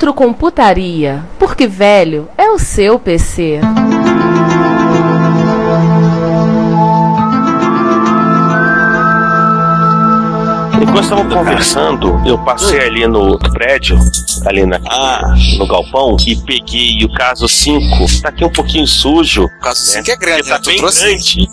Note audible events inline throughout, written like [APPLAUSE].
Retrocomputaria, porque velho é o seu PC. Enquanto estavam conversando, eu passei ali no outro prédio, ali na, Ah. no galpão, e peguei o caso 5. Tá aqui um pouquinho sujo. O caso 5 é grande, Porque tá né? Tu bem trouxe. grande.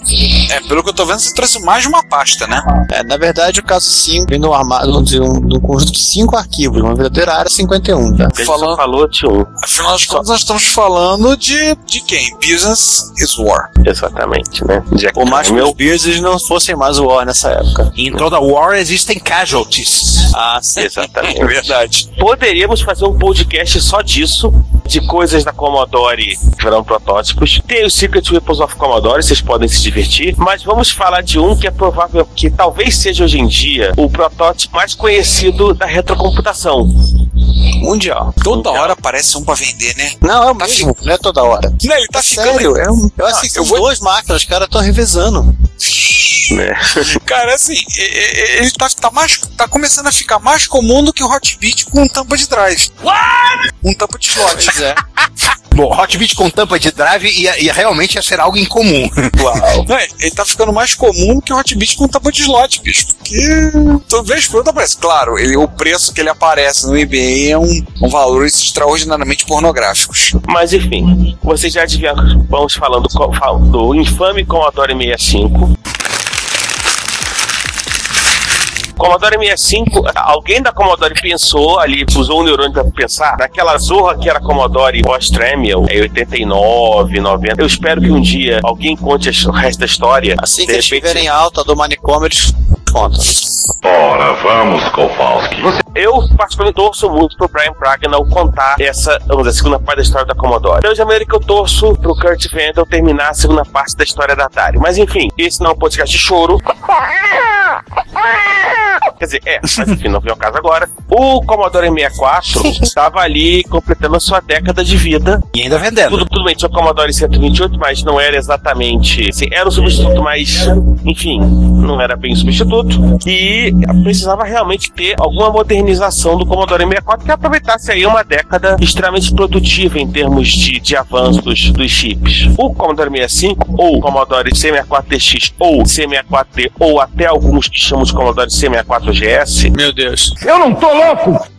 É, pelo que eu tô vendo, você trouxe mais de uma pasta, né? É, na verdade, o caso 5 vem no armário de um, de um conjunto de 5 arquivos, uma verdadeira área 51, tá? Falando- falou de um. Afinal das contas, nós estamos falando de, de quem? Business is War. Exatamente, né? Jack Por mais que os Beers eles não fossem mais o War nessa época. Em toda war existem casualties. Ah, sim. Exatamente. [LAUGHS] É verdade. Poderíamos fazer um podcast só disso, de coisas da Commodore que eram protótipos. Tem o Secret Weapons of Commodore, vocês podem se divertir. Mas vamos falar de um que é provável que talvez seja hoje em dia o protótipo mais conhecido da retrocomputação. Mundial. Toda Mundial. hora aparece um pra vender, né? Não, é o Tá mesmo, não é toda hora. Não, ele tá É ficando. sério, é um, eu acho que eu são vou- duas máquinas, os caras estão revezando. Né? [LAUGHS] Cara, assim, ele tá, tá, mais, tá começando a ficar mais comum do que o Hotbit com tampa de drive. What? Um tampa de slot. Pois é. [LAUGHS] Bom, Hotbit com tampa de drive ia, ia realmente ia ser algo incomum. [LAUGHS] Não, ele tá ficando mais comum que o Hotbit com tampa de slot, bicho. Porque toda vez que outro aparece. Claro, ele, o preço que ele aparece no eBay é um, um valores extraordinariamente pornográficos. Mas enfim, vocês já deviam. Vamos falando do infame Commodore 65. Commodore 65, alguém da Commodore pensou ali, usou o neurônio pra pensar, naquela zorra que era Commodore pós-Tramiel, em 89, 90. Eu espero que um dia alguém conte o resto da história. Assim que eles repente- estiverem alta do manicômio, eles contam. Ora, vamos, Kowalski. Eu, particularmente, torço muito pro Brian Pragnall contar essa, vamos dizer, a segunda parte da história da Commodore. Deus de América, eu torço pro Kurt Vandal terminar a segunda parte da história da Atari. Mas enfim, esse não é um podcast de choro. [LAUGHS] Quer dizer, é, mas enfim, não vem ao caso agora. O Commodore 64 [LAUGHS] estava ali completando a sua década de vida. E ainda vendendo. Tudo, tudo bem, tinha o Commodore 128, mas não era exatamente. Assim, era um substituto, mas, enfim, não era bem substituto. E precisava realmente ter alguma modernização do Commodore 64 que aproveitasse aí uma década extremamente produtiva em termos de, de avanços dos chips. O Commodore 65, ou Commodore C64TX, ou C64T, ou até alguns que chamam de Commodore C64GS, Meu Deus.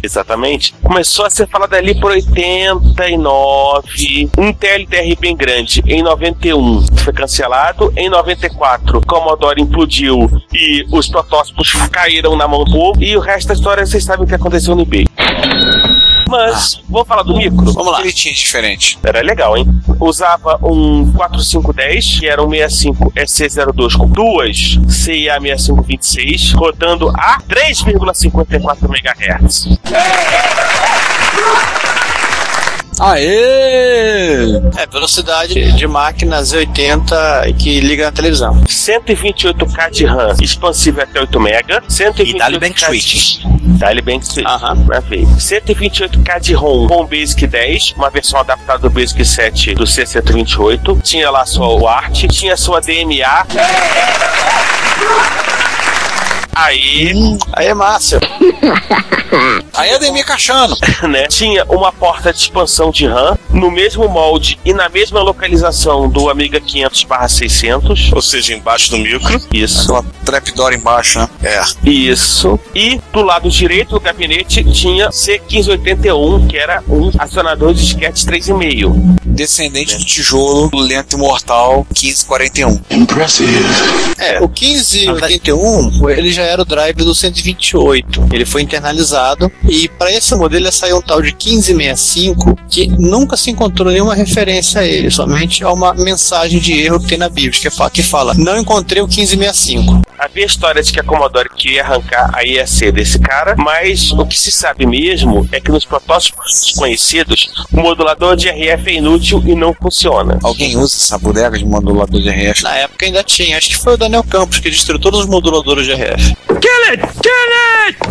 Exatamente. Começou a ser falado ali por 89. Um TLDR bem grande em 91 foi cancelado. Em 94, Commodore implodiu e os protótipos caíram na mão do povo. E o resto da história vocês sabem o que aconteceu no eBay. Mas, vou falar do micro. Vamos lá. Ele tinha diferente. Era legal, hein? Usava um 4510, que era um 65 SC02 com duas CIA 6526, rodando a 3,54 MHz. Aê! É, velocidade de máquina Z80 que liga na televisão. 128K de RAM expansível até 8 MB, 128K E dá-lhe bank switch. Dá-lhe bank switch. Aham. Ver. 128K de ROM com Basic 10, uma versão adaptada do Basic 7 do C128. Tinha lá sua UART, tinha sua DMA. Aí, Aí, Márcio. [LAUGHS] Aí é Demir Cachano. [LAUGHS] né? Tinha uma porta de expansão de RAM no mesmo molde e na mesma localização do Amiga 500/600. Ou seja, embaixo do micro. Isso. Aquela trapdoor embaixo, né? É. Isso. E do lado direito do gabinete tinha C1581, que era um acionador de disquete 3,5. Descendente do tijolo, lento e mortal, 1541. É, o 1581, ele já era o drive do 128. Ele foi internalizado e para esse modelo ia sair um tal de 1565 que nunca se encontrou nenhuma referência a ele, somente a uma mensagem de erro que tem na Bíblia, que fala, que fala não encontrei o 1565. Havia história de que a Commodore queria arrancar a IEC desse cara, mas o que se sabe mesmo é que nos protótipos conhecidos, o modulador de RF é inútil e não funciona. Alguém usa essa bodega de modulador de RF? Na época ainda tinha, acho que foi o Daniel Campos que destruiu todos os moduladores de RF. [LAUGHS]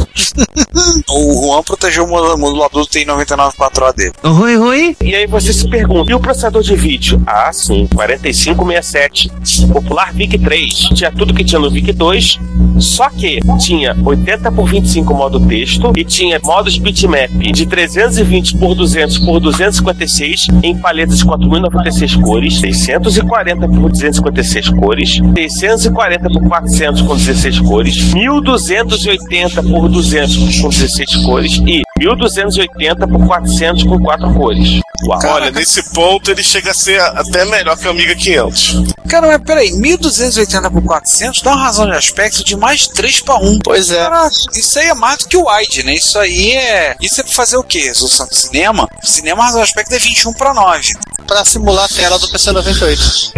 O Juan protegeu o modu- modulador do TI-99 dele. Oi, oi. E aí você se pergunta, e o processador de vídeo? Ah, sim, 4567. Popular VIC-3. Tinha tudo que tinha no VIC-2, só que tinha 80 por 25 modo texto e tinha modos bitmap de 320 por 200 por 256 em paletas de 4096 cores, 640 por 256 cores, 640 por 400 com 16 cores, 1280 por 200 com 16 cores e 1280 por 400 com 4 cores. Uau. Olha, nesse ponto ele chega a ser até melhor que o Amiga 500. Cara, mas peraí, 1280 por 400 dá uma razão de aspecto de mais 3 para 1. Pois é. Caraca, isso aí é mais do que o wide, né? Isso aí é. Isso é pra fazer o quê? Resolução de cinema? Cinema, a razão de aspecto é 21 para 9. Para simular a tela do PC98.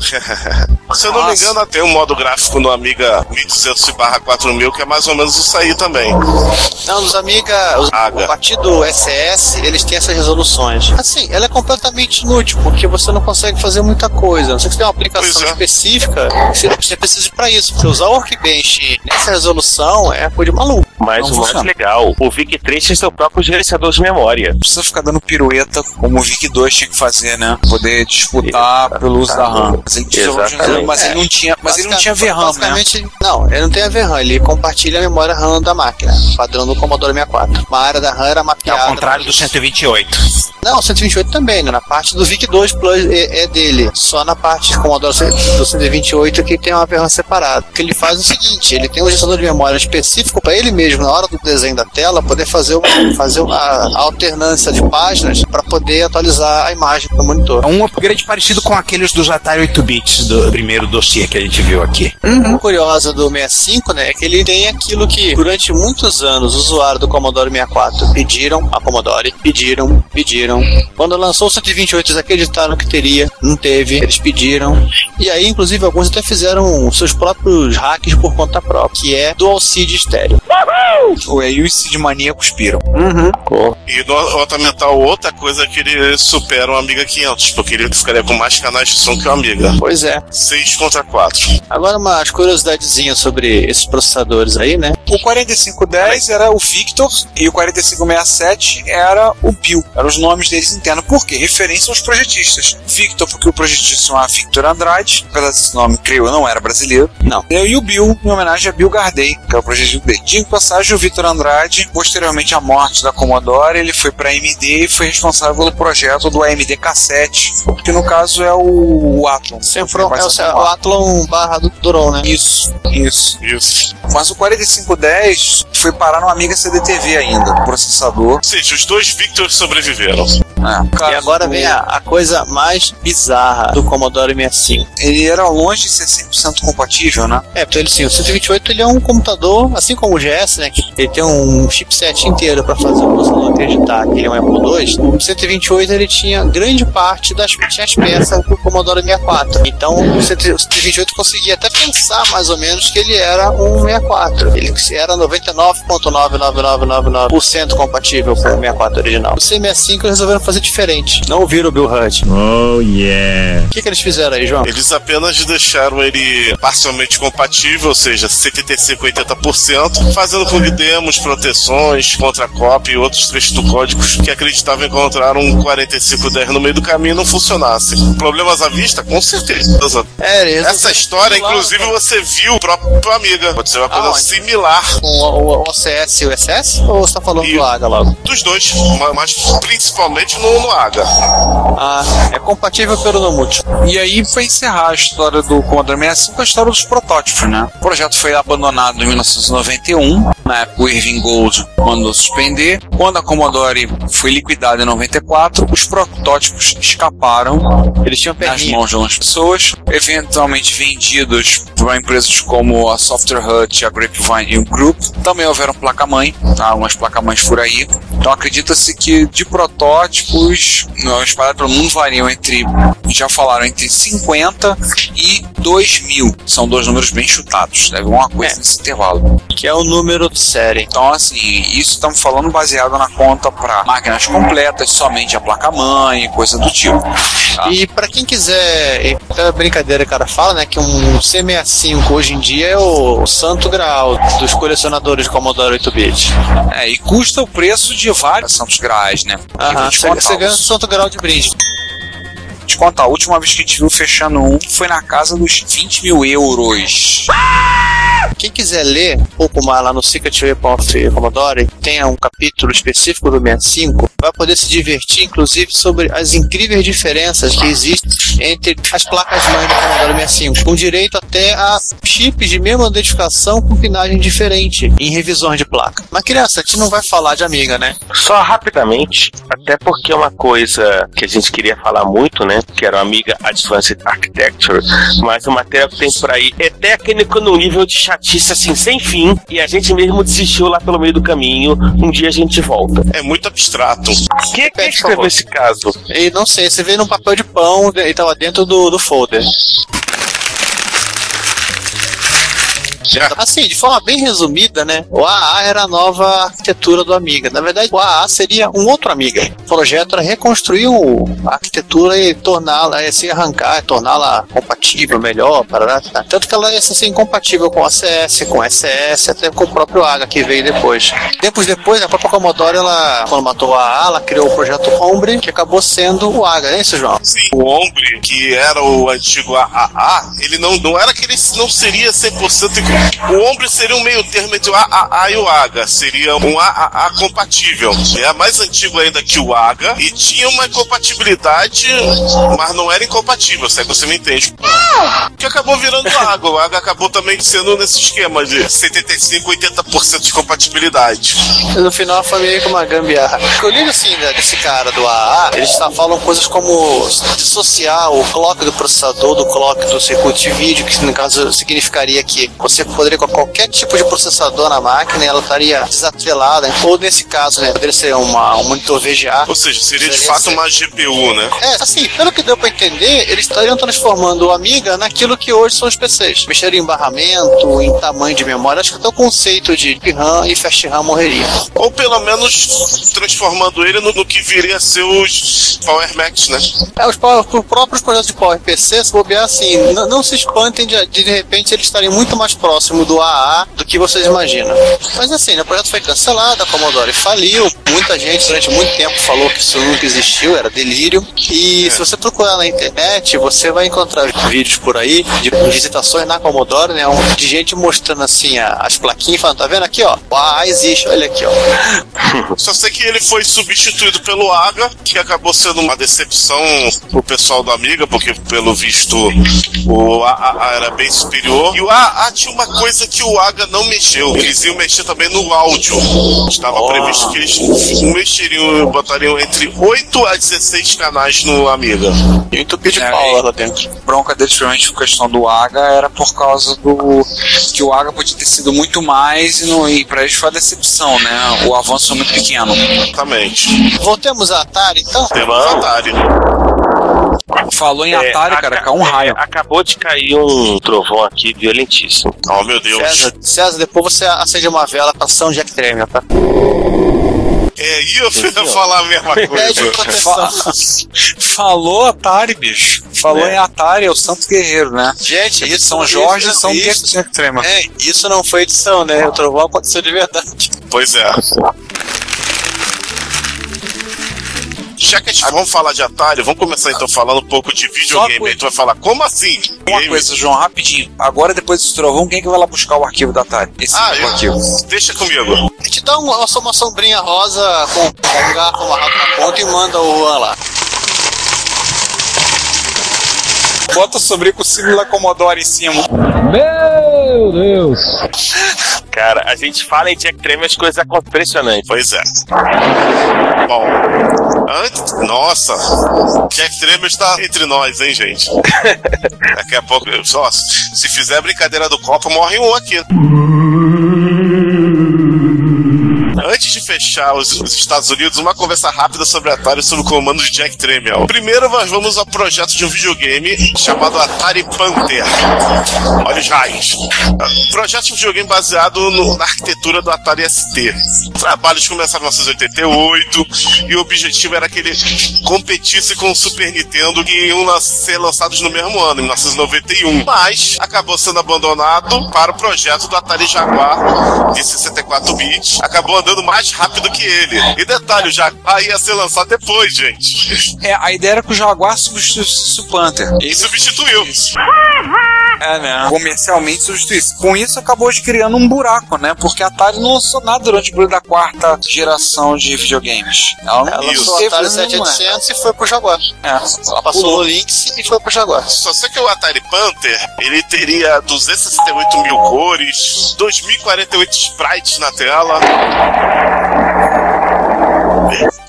[LAUGHS] Se eu não me engano, tem um modo gráfico no Amiga 1200 4000 que é mais ou menos isso aí também. Não, os Amiga, Aga. o partido SS, eles têm essas resoluções. Assim, ela é completamente inútil, porque você não consegue fazer muita coisa. A Não sei que tem uma aplicação é. específica, você, você precisa ir pra isso. Porque usar o Workbench nessa resolução é coisa de maluco. Mas Não o mais funciona. legal, o VIC-3 tem seu próprio gerenciador de memória. Não precisa ficar dando pirueta como o VIC 2 tinha que fazer, né? Poder disputar pelo uso da RAM. Mas ele, tinha- Exatamente. mas ele não tinha, mas ele não tinha VRAM, né? Basicamente, não, ele não tem a VRAM, ele compartilha a memória RAM da máquina, padrão do Commodore 64. Uma área da RAM era É mapeada. ao contrário do 128. Não, 128 também, né? Na parte do VIC-2 Plus é, é dele. Só na parte do Commodore do 128 que tem uma VRAM separada. O que ele faz é o seguinte, ele tem um gestor de memória específico para ele mesmo, na hora do desenho da tela, poder fazer uma, fazer uma alternância de páginas para poder atualizar a imagem para o monitor. É um upgrade parecido com aqueles dos Atari 8 bits do primeiro dossiê que a gente viu aqui. O curioso do 65, né, é que ele tem aquilo que durante muitos anos os usuários do Commodore 64 pediram a Commodore, pediram, pediram. Quando lançou o 128 eles acreditaram que teria, não teve, eles pediram. E aí, inclusive, alguns até fizeram seus próprios hacks por conta própria, que é Dual Seed estéreo. O EU e Cid Mania cuspiram. E no Nota Mental, outra coisa é que ele supera o Amiga 500, porque ele ficaria com mais canais de som que o Amiga. Pois é. 6 contra 4. Agora umas curiosidadezinhas sobre esses processadores aí, né? O 4510 era o Victor e o 4567 era o Bill. Eram os nomes deles internos. Por quê? Referência aos projetistas. Victor, porque o projetista se chamava Victor Andrade, apesar desse nome, creio eu, não era brasileiro. Não. E o Bill, em homenagem a Bill Gardey, que é o projetista dele. De passagem, o Victor Andrade, posteriormente à morte da Commodore, ele foi para AMD e foi responsável pelo projeto do AMD K7, que no caso é o, o Athlon. Sempre é o, é o Athlon barra do Duron, né? Isso, isso. Isso. Mas o 4510 foi parar no Amiga CDTV ainda, processador. Ou seja, os dois Victors sobreviveram. É, E agora vem a, a coisa mais bizarra do Commodore 65. Ele era longe de ser 100% compatível, né? É, porque ele sim, o 128 ele é um computador, assim como o GS, né? Que ele tem um chipset inteiro para fazer o processador acreditar que ele é um Apple II. O 128 ele tinha grande parte das tinha as peças do Commodore 64. Então o 128 conseguia até pensar mais ou menos que ele era um 64. Ele era 99,99999% compatível com o 64 original. O C65 eles resolveram fazer diferente. Não ouviram o Bill Hunt. Oh, yeah. O que, que eles fizeram aí, João? Eles apenas deixaram ele parcialmente compatível, ou seja, 75 80%, fazendo com que demos, proteções, contra cópia e outros trechos do código que acreditavam encontrar um 4510 no meio do caminho não funcionassem. Problemas à vista? Com certeza. É, Essas história, inclusive você viu o próprio Amiga. Pode ser uma coisa Aonde? similar O, o, o OCS e o SS? Ou você tá falando E- do AGA logo? dos dois, ma- mas principalmente no, no AGA. Ah, é compatível pelo Nomute. E aí foi encerrar a história do Commodore 65 a história dos protótipos, né? O projeto foi abandonado em 1991, na época o Irving Gold mandou suspender. Quando a Commodore foi liquidada em 94, os protótipos escaparam Eles tinham nas mãos de algumas pessoas, eventualmente vendidos para empresas como a Software Hut, a Grapevine e o Group. Também houveram placa-mãe, tá? algumas placas-mães por aí. Então acredita-se que de protótipos, não, espalhados pelo mundo variam entre, já falaram, entre 50 e 2 mil. São dois números bem chutados, deve uma coisa É. nesse intervalo. Que é o número de série. Então, assim, isso estamos falando baseado na conta para máquinas completas, somente a placa-mãe, coisa do tipo. tá? E pra quem quiser, aquela brincadeira que o cara fala, né, que um C65 hoje em dia é o, santo grau dos colecionadores de Commodore 8-bit. É, e custa o preço de vários Santos Graais, né? Aham, você ganha o santo grau de brinde. te contar, a última vez que a gente viu fechando um foi na casa dos 20 mil euros. Quem quiser ler um pouco mais lá no Secret Weapon of Commodore, tem um capítulo específico do 65, vai poder se divertir, inclusive, sobre as incríveis diferenças que existem entre as placas-mãe do Commodore 65, com direito até a chips de mesma identificação com pinagem diferente em revisões de placa. Mas, criança, a gente não vai falar de amiga, né? Só rapidamente, até porque é uma coisa que a gente queria falar muito, né? Que era o Amiga Advanced Architecture, mas o material que tem por aí é técnico no nível de chatice assim, sem fim, e a gente mesmo desistiu lá pelo meio do caminho. Um dia a gente volta. É muito abstrato. Quem é que escreveu esse caso? E não sei, você vê num papel de pão e tava dentro do, do folder. Assim, de forma bem resumida, né? O AA era a nova arquitetura do Amiga. Na verdade, o AA seria um outro Amiga. O projeto era reconstruir o- a arquitetura e torná-la, eh, se arrancar, torná-la compatível, melhor, para tanto que ela ia ser incompatível com a CS, com a SS, até com o próprio AGA que veio depois. Tempos depois, a própria Commodore, ela, quando matou a AA, ela criou o projeto Ombre, que acabou sendo o AGA, né, isso, João? Sim, o Ombre, que era o antigo AAA, ele não, não era que ele não seria 100% igual. O Ombre seria um meio termo entre o AAA e o AGA. Seria um AAA compatível. É mais antigo ainda que o AGA e tinha uma incompatibilidade, mas não era incompatível, se é que você me entende. Que acabou virando [LAUGHS] o AGA. O AGA acabou também sendo nesse esquema de 75, 80% de compatibilidade. No final foi meio que uma gambiarra. Eu ligo assim né, desse cara do AA, eles tá, falam coisas como dissociar o clock do processador do clock do circuito de vídeo, que no caso significaria que você poderia com qualquer tipo de processador na máquina ela estaria desatrelada. Ou nesse caso, né, poderia ser uma, um monitor VGA. Ou seja, seria de fato ser- uma GPU, né? É, assim, pelo que deu pra entender, eles estariam transformando o Amiga naquilo que hoje são os PCs. Mexeram em barramento, em tamanho de memória. Acho que até o conceito de RAM e Fast RAM morreria. Ou pelo menos transformando ele no, no que viria a ser os Power Max, né? É, os, power- os próprios projetos de Power PC, se bobear assim, não se espantem de, de de repente eles estarem muito mais próximo do AA do que vocês imaginam. Mas assim, né, o projeto foi cancelado, a Commodore faliu, muita gente durante muito tempo falou que isso nunca existiu, era delírio. E se você procurar na internet, você vai encontrar vídeos por aí de visitações na Commodore, né, de gente mostrando assim as plaquinhas, falando, tá vendo aqui, ó, o AA existe, olha aqui, ó. [LAUGHS] Só sei que ele foi substituído pelo AGA, que acabou sendo uma decepção pro pessoal do Amiga, porque pelo visto o AA era bem superior. E o AA tinha uma coisa que o AGA não mexeu. Eles iam mexer também no áudio. Estava previsto que eles mexeriam, botariam entre 8 a 16 canais no Amiga. E um entupido de É, pau lá dentro. bronca deles, a questão do AGA, era por causa do. que o AGA podia ter sido muito mais e, não, e pra eles foi a decepção, né? O avanço foi muito pequeno. Exatamente. Voltemos a Atari, então? Temos Atari. Falou em É, Atari, cara, caiu um raio. é, acabou de cair um trovão aqui violentíssimo. Oh, meu Deus. César, César, depois você acende uma vela pra São Jack Tremel, tá? É, e eu ia falar a mesma coisa. [LAUGHS] Falou Atari, bicho. Falou É. em Atari, é o Santo Guerreiro, né? Gente, isso São Jorge e São Trema. é, isso não foi edição, né? O trovão aconteceu de verdade. Pois é. Já que a gente vamos falar de Atari, vamos começar então falando um pouco de videogame. coisa- Aí tu vai falar, como assim? Uma Game? coisa, João, rapidinho. Agora, depois desse trovão, quem é que vai lá buscar o arquivo da Atari? Esse Ah, o eu- arquivo. Deixa comigo. A gente dá uma, uma sombrinha rosa com um garfo amarrado na ponta e manda o Juan lá. Bota sobre com o símbolo da Commodore em cima. Cara, a gente fala em Jack Tremor as coisas acontecem impressionantes. Pois é. Bom, antes. Nossa, Jack Tremor está entre nós, hein, gente? [LAUGHS] Daqui a pouco, só, se fizer brincadeira do copo, morre um aqui. [LAUGHS] Antes de fechar os, os Estados Unidos, uma conversa rápida sobre Atari sobre o comando de Jack Tramiel. Primeiro, nós vamos ao projeto de um videogame chamado Atari Panther. Olha os raios. Projeto de um videogame baseado no- na arquitetura do Atari ST. Os trabalhos começaram em 1988 e o objetivo era que ele competisse com o Super Nintendo que iam ser lançados no mesmo ano, em 1991. Mas acabou sendo abandonado para o projeto do Atari Jaguar de 64 bits. Acabou andando mais rápido que ele. E detalhe, o Jaguar ia ser lançado depois, gente. É, a ideia era que o Jaguar substituísse o Panther. E substituiu. É, né? Comercialmente substituísse. Com isso, acabou de criando um buraco, né? Porque a Atari não lançou nada durante o período da quarta geração de videogames. Ela não Ela Isso. lançou o Atari nenhuma. 7800 e foi pro Jaguar. É, Ela passou o Lynx e foi pro Jaguar. Só sei que o Atari Panther, ele teria 268 mil cores, 2048 sprites na tela,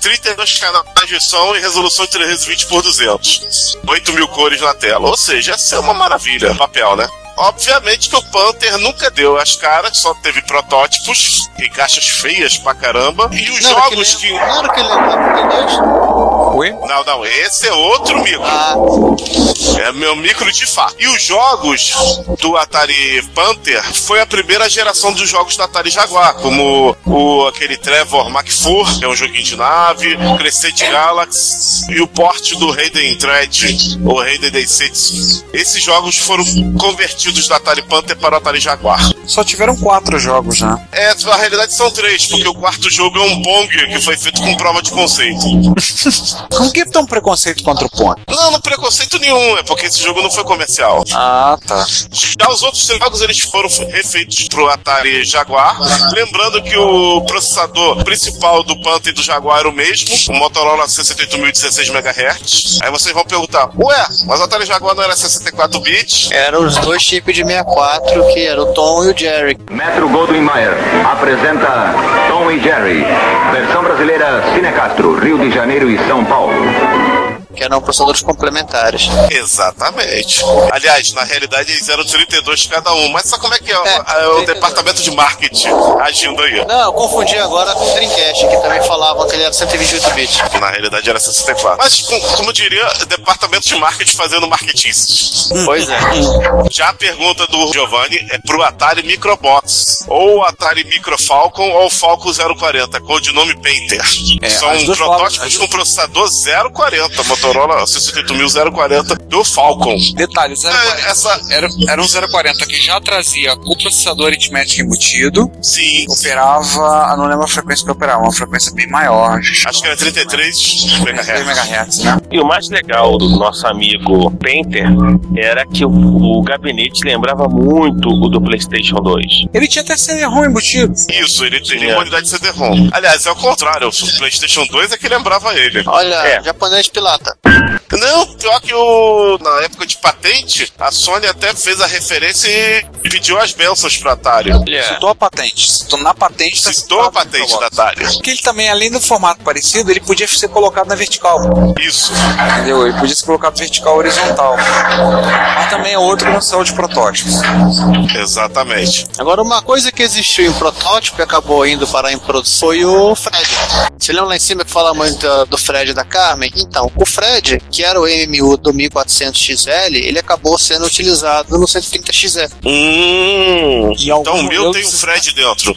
32 canais de som e resolução de 320 por 200. 8 mil cores na tela. Ou seja, essa é uma maravilha. Papel, né? Obviamente que o Panther nunca deu as caras, só teve protótipos e caixas feias pra caramba. E os Não que jogos que. Era que lembrava do Play 2? Oi? Não, não, esse é outro micro. Ah, É meu micro de fato. E os jogos do Atari Panther foi a primeira geração dos jogos do Atari Jaguar, como o aquele Trevor McFur, que é um joguinho de nave, Crescent Galaxy e o port do Raiden Thread, ou Raiden Day 6. Esses jogos foram convertidos do Atari Panther para o Atari Jaguar. Só tiveram quatro jogos, né? É, na realidade são três, porque o quarto jogo é um Pong que foi feito com prova de conceito. [LAUGHS] Como que tem um preconceito contra o Pong? Não, não preconceito nenhum, é porque esse jogo não foi comercial. Ah, tá. Já os outros jogos eles foram refeitos pro Atari Jaguar. Lembrando que o processador principal do Panther e do Jaguar era o mesmo, o Motorola 68016 MHz. Aí vocês vão perguntar: Ué, mas o Atari Jaguar não era 64 bits? eram os dois chips de 64, que era o Tom e o Jerry. Metro Goldwyn Mayer apresenta Tom e Jerry. Versão brasileira Cine Castro, Rio de Janeiro e São Paulo. Que eram processadores complementares. Exatamente. Aliás, na realidade eles eram 32 cada um. Mas sabe como é que é, o- É, é o 32. departamento de marketing agindo aí? Não, eu confundi agora com o Dreamcast, que também falavam que ele era 128 bits. Na realidade era 64. Mas, com- como diria, departamento de marketing fazendo marketing. Pois é. Já a pergunta do Giovanni é pro Atari Microbox, ou Atari Micro Falcon, ou Falcon 040, codinome Painter. É, São protótipos com processador 040, Motorola 68040 do Falcon. Detalhe, o 040 É, essa, era, era um 040 que já trazia o processador aritmético embutido, sim, operava, não lembro a frequência que operava, uma frequência bem maior. acho que era 33 3 MHz. MHz, né? E o mais legal do nosso amigo Painter era que o, o gabinete lembrava muito o do PlayStation 2. Ele tinha até CD-ROM embutido. Isso, ele É. uma unidade de CD-ROM. Aliás, é o contrário, o PlayStation 2 é que lembrava ele. Olha, É. japonês pirata. Não, pior que o. Na época de patente, a Sony até fez a referência e pediu as bênçãos pro Atari. Citou a patente. Citou na patente. tá Citou a patente no da. Atari. Porque ele também, além do formato parecido, ele podia ser colocado na vertical. Isso. Entendeu? Ele podia ser colocado vertical horizontal. Mas também é outro que não saiu de protótipo. Exatamente. Agora, uma coisa que existiu em protótipo e acabou indo parar em produção foi o Fred. Você lembra lá em cima que fala muito do Fred e da Carmen? Então, o Fred, que era o MMU do 1400XL, ele acabou sendo utilizado no 130XE. Hum. E algum Então o meu tem que- Fred dentro.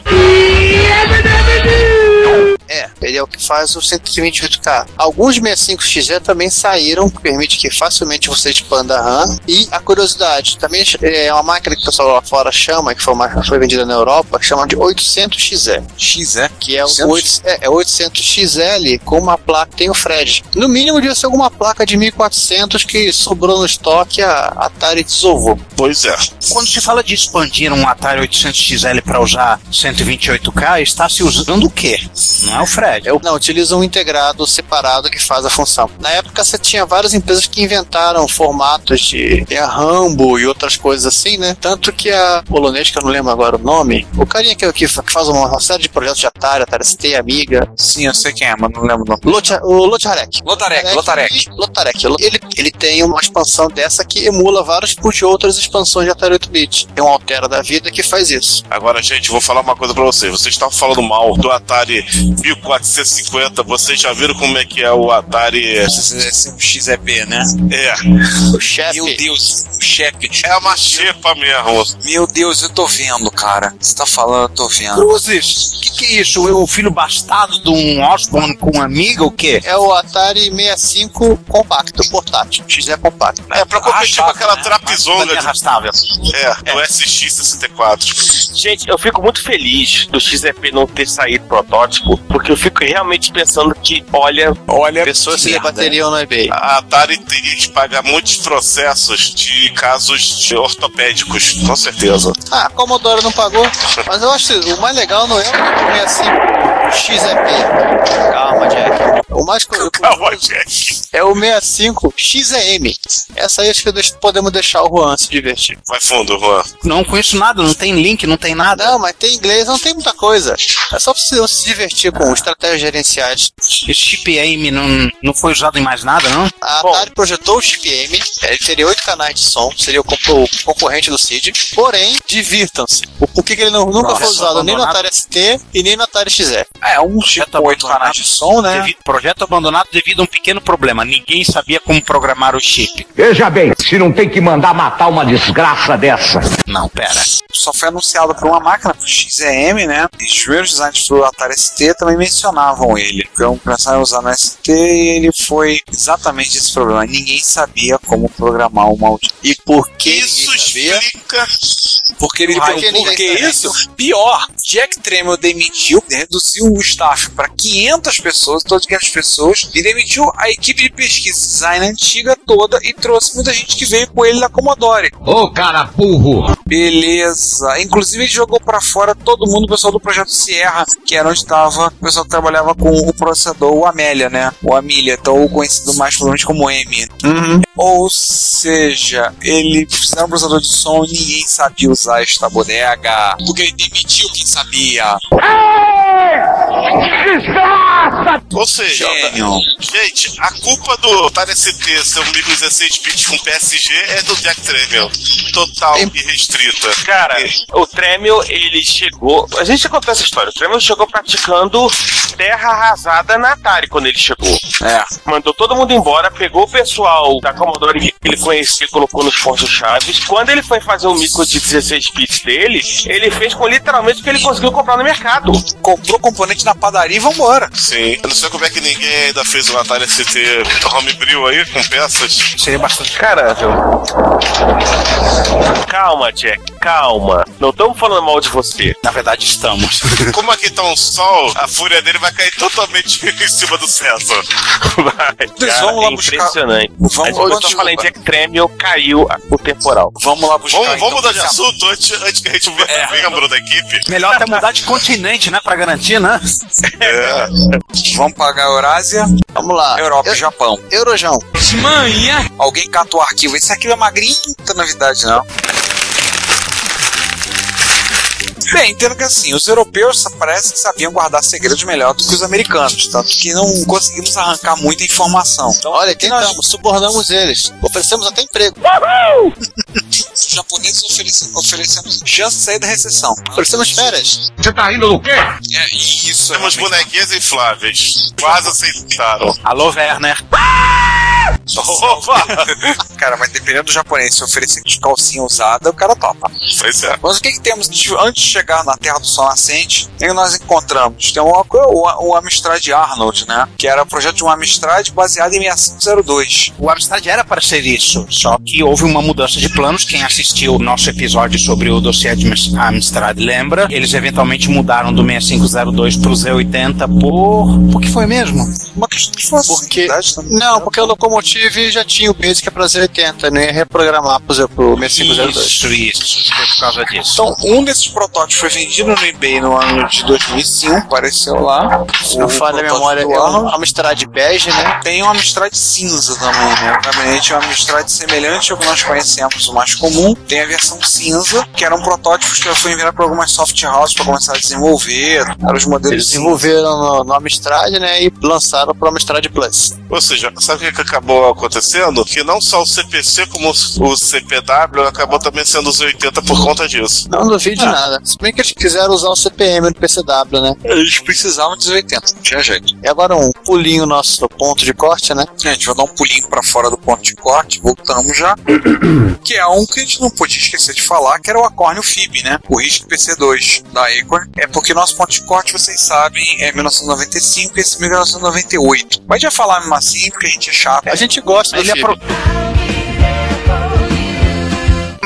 É, ele é o que faz o 128K. Alguns 65XE também saíram, que permite que facilmente você expanda a RAM. E a curiosidade, também é uma máquina que o pessoal lá fora chama, que foi, uma, foi vendida na Europa, chama de 800XE. XE. Que é o 800? 8, é, é 800XL com uma placa, tem o Fred. No mínimo devia ser alguma placa de 1400 que sobrou no estoque, a Atari desovou. Pois é. Quando se fala de expandir um Atari 800 XL para usar 128K, está se usando o quê? Não é o Fred. Eu, não, utiliza um integrado separado que faz a função. Na época você tinha várias empresas que inventaram formatos de Rambo e outras coisas assim, né? Tanto que a polonês, que eu não lembro agora o nome, o carinha que, que faz uma, uma série de projetos de Atari, Atari ST, Amiga, Sim, eu sei quem é, mas não lembro o nome. O Lotarek. Lotarek, Lotarek. Lotarek. Ele, ele tem uma expansão dessa que emula vários tipos de outras expansões de Atari 8-bit. Tem um Altera da vida que faz isso. Agora, gente, vou falar uma coisa pra vocês. Vocês estavam falando mal do Atari 1450. Vocês já viram como é que é o Atari. Um XEP, né? É. O chefe. Meu Deus, o chefe. É uma xepa mesmo. Meu Deus, eu tô vendo, cara. Você tá falando, eu tô vendo. Cruzes, o que, que é isso? O filho bastardo de um Osborne com um amiga, o quê? É o Atari 65 compacto, portátil. X é compacto. É pra competir com aquela né? trapizonga. Mas- mas arrastável. É, do SX64. Gente, eu fico muito feliz do XEP não ter saído protótipo, porque eu fico realmente pensando que, olha, Olha, Pessoas se debateriam no eBay. A Atari teria que pagar muitos processos de casos de ortopédicos, com certeza. Ah, a Commodore não pagou. Mas eu acho que o mais legal não é o 65 XEP. O mais Calma, Jack. é o 65 XEM. Essa aí acho que deixo- podemos deixar o Juan se divertir. Vai fundo, Juan. Não conheço nada, não tem link, não tem nada. Não, mas tem inglês, não tem muita coisa. É só pra você se divertir com estratégias gerenciais. Esse chip AIM não, não foi usado em mais nada, não? A Bom. Atari projetou o chip M, ele teria oito canais de som, seria o, con- o concorrente do CID, porém, divirtam-se. O porquê que ele não- nunca Nossa, foi usado nem no. Atari ST e nem no Atari XE. é um chip Projeto com oito canais de som, né? Devido- projeto abandonado devido a um pequeno problema. Ninguém sabia como programar o chip. Veja bem, se não tem que mandar matar uma desgraça dessa. Não, pera. Só foi anunciado por uma máquina, pro XEM, né? E os primeiros designs do Atari ST também mencionavam ele. Então, pensaram em usar no ST e ele foi exatamente esse problema. Ninguém sabia como programar o maldito. E por que Isso explica. Porque ele Por que por ninguém que sabia? isso? Pior, Jack Tramiel demitiu, reduziu o staff para 500 pessoas, todas as 500 pessoas, e demitiu a equipe de pesquisa e design antiga toda e trouxe muita gente que veio com ele da Commodore. Ô cara burro! Beleza. Inclusive ele jogou pra fora todo mundo, o pessoal do projeto Sierra, que era onde estava o pessoal que trabalhava com o processador, o Amélia, né? O Amelia, então o conhecido mais provavelmente como M. Ou seja, ele fizeram um processador de som e ninguém sabia usar esta bodega. Porque ele demitiu quem sabia. Ou seja, Gênio. gente, a culpa do ST ser um micro 16 bits com PSG é do Jack Tramiel. Total e restrita. Cara, o Tremel, ele chegou. A gente já contou essa história. O Tremel chegou praticando terra arrasada na Atari quando ele chegou. É. Mandou todo mundo embora, pegou o pessoal da Commodore que ele conhecia e colocou nos postos chaves. Quando ele foi fazer o micro de 16 bits dele, ele fez com literalmente o que ele conseguiu comprar no mercado. Comprou componente na padaria e vambora. Sim. Eu não sei como é que ninguém ainda fez um Atari ST homebrew aí, com peças. Seria bastante. Caramba. Calma, Jack, calma. Não estamos falando mal de você. Na verdade, estamos. [LAUGHS] Como aqui tá um sol, a fúria dele vai cair totalmente [LAUGHS] em cima do César. Vai, cara, vão lá é buscar- impressionante. Vamos- Mas eu vamos- falei Jack Tremel, caiu a- o temporal. Vamos lá buscar. Vamos, então, vamos mudar de assunto antes, antes que a gente venha da equipe. Melhor até mudar de continente, né? Pra garantir, né? É. Vamos pagar a Eurásia, Vamos lá. Europa e Eu- Japão. Eurojão. Alguém cata o arquivo. Esse arquivo é magrinho, não tem novidade não. Bem, entendo que assim, os europeus parece que sabiam guardar segredos melhor do que os americanos, tanto que não conseguimos arrancar muita informação. Então, Olha, que nós- tentamos, subornamos eles. Oferecemos até emprego. os [LAUGHS] japoneses oferecemos, oferecemos chance de sair da recessão. Oferecemos férias. Você tá rindo do quê? É, isso é Temos realmente- bonequinhas infláveis. Quase aceitaram. Alô, Werner. Opa! [LAUGHS] Cara, mas dependendo do japonês, se oferecer de calcinha usada, o cara topa. Pois é. Mas o que, que temos de- antes de chegar na Terra do Sol Nascente? O que nós encontramos? Tem uma, o, o Amstrad Arnold, né? Que era o projeto de um Amstrad baseado em 6502. O Amstrad era para ser isso, só que houve uma mudança de planos. Quem assistiu o nosso episódio sobre o dossiê de Amstrad lembra. Eles eventualmente mudaram do 6502 para o Z80 por. Por que foi mesmo? Uma questão de facilidade Porque- também. Não, porque o Locomotive já tinha o Basic para Z80, não ia reprogramar pro, pro 6502. Isso, isso. Foi por causa disso. Então, um desses protótipos foi vendido no eBay no ano de 2005, apareceu lá. Se não O falha a memória, é um. Amstrad bege, né? Tem um Amstrad cinza também, né? O gabinete é um Amstrad semelhante ao que nós conhecemos, o mais comum. Tem a versão cinza, que era um protótipo que foi enviado para algumas soft houses para começar a desenvolver. Eram os modelos Eles desenvolveram no, no Amstrad, né? E lançaram pro Amstrad Plus. Ou seja, sabe o que que acabou acontecendo? Que não só o CPC, como o CPW acabou também sendo os 80 por conta disso. Não duvido de nada. Se bem que eles quiseram usar o CPM no PCW, né? Eles precisavam dos 80, não tinha jeito. E agora um pulinho nosso do ponto de corte, né? A gente vai dar um pulinho para fora do ponto de corte, voltamos já. [COUGHS] que é um que a gente não podia esquecer de falar, que era o Acorn FIB, né? O RISC PC2 da Acorn. É porque nosso ponto de corte, vocês sabem, é 1995 e esse 1998. Mas já falar mesmo assim, porque a gente é chato. A gente gosta do Ele é FIB.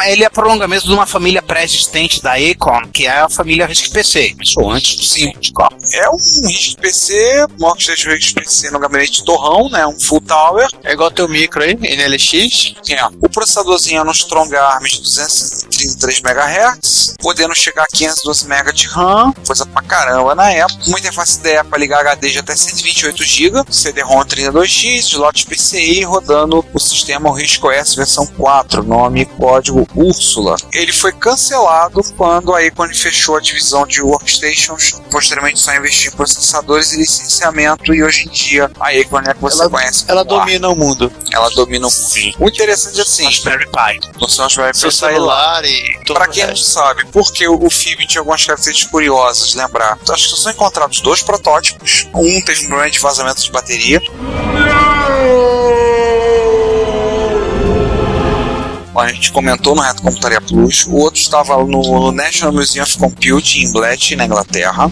Ele é prolongamento de uma família pré-existente da Econ, que é a família RISC PC. Isso antes do Sim. de? É um RISC PC, maior que esteja o RISC PC no gabinete de torrão, né? Um full tower. É igual teu micro aí, NLX. É. O processadorzinho é no Strong Arm de 233 MHz, podendo chegar a 512 MB de RAM, coisa pra caramba na época. Uma interface IDE para ligar HD de até 128 GB, CD-ROM 32X, slot PCI rodando o sistema RISC OS versão 4, nome e código Úrsula. Ele foi cancelado quando a Icon fechou a divisão de workstations, posteriormente só investiu em processadores e licenciamento, e hoje em dia a Icon é que você Ela- conhece Ela domina o mundo. Ela domina o mundo. Sim. O interessante é assim, Raspberry Pi. no seu Raspberry Pi celular e Pra o quem não sabe, porque o o FIB tinha algumas características curiosas, lembrar. Acho que só são encontrados dois protótipos. Um teve um problema de vazamento de bateria. A gente comentou no Reto Computaria Plus. O outro estava no, National Museum of Computing em Bletchley, na Inglaterra.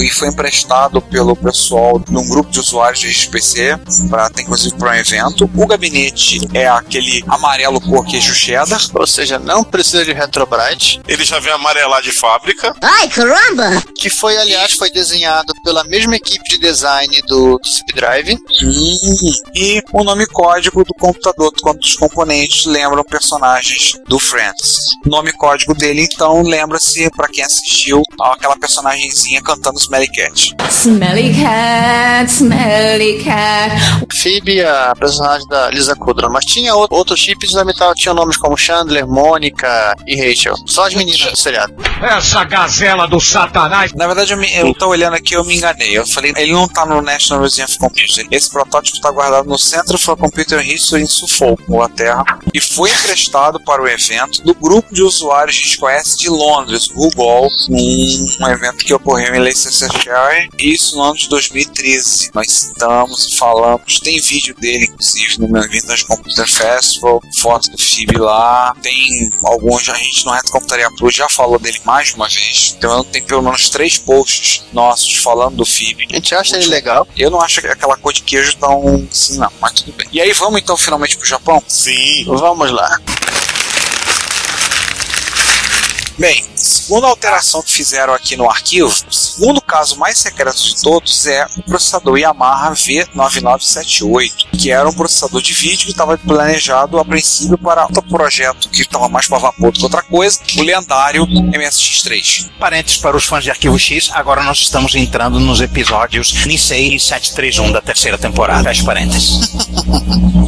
E foi emprestado pelo pessoal num grupo de usuários de RPC, para ter inclusive para um evento. O gabinete é aquele amarelo cor queijo cheddar. Ou seja, não precisa de Retrobrite, Ele já vem amarelar de fábrica. que foi, aliás, foi desenhado pela mesma equipe de design do, do Zip Drive. Hum, e o nome código do computador, quanto os componentes lembram personagens do Friends. O nome código dele, então, lembra-se, pra quem assistiu, aquela personagemzinha cantando Smelly Cat. Smelly cat, smelly cat. Phoebe, a personagem da Lisa Kudrow. Mas tinha outro- outros chips da Metal, tinham nomes como Chandler, Mônica e Rachel. Só as meninas do seriado. Essa gazela do satanás. Na verdade, eu, me, eu tô olhando aqui eu me enganei. Eu falei, ele não tá no National Museum of Computing. Esse protótipo está guardado no Center for Computer History em Suffolk, Inglaterra, e foi emprestado para o evento do grupo de usuários que a gente conhece de Londres, Google, um, um evento que ocorreu em Leicestershire, isso no ano de 2013. Nós estamos, falamos, tem vídeo dele, inclusive, no meu Vintage Computer Festival, foto do FIB lá, tem alguns, a gente no Reto Computaria Plus já falou dele mais de uma vez, então tem pelo menos três posts nossos falando do FIB. A gente acha ele legal. Eu não acho aquela cor de queijo tão assim, não, mas tudo bem. E aí, vamos então finalmente pro Japão? Sim. Vamos lá. Bem, segundo a alteração que fizeram aqui no arquivo, o segundo caso mais secreto de todos é o processador Yamaha V9978, que era um processador de vídeo que estava planejado a princípio para outro projeto que estava mais para vapor do que outra coisa, o lendário MSX3. Parênteses para os fãs de Arquivo X, agora nós estamos entrando nos episódios Nisei 731 da terceira temporada. Fecha parênteses.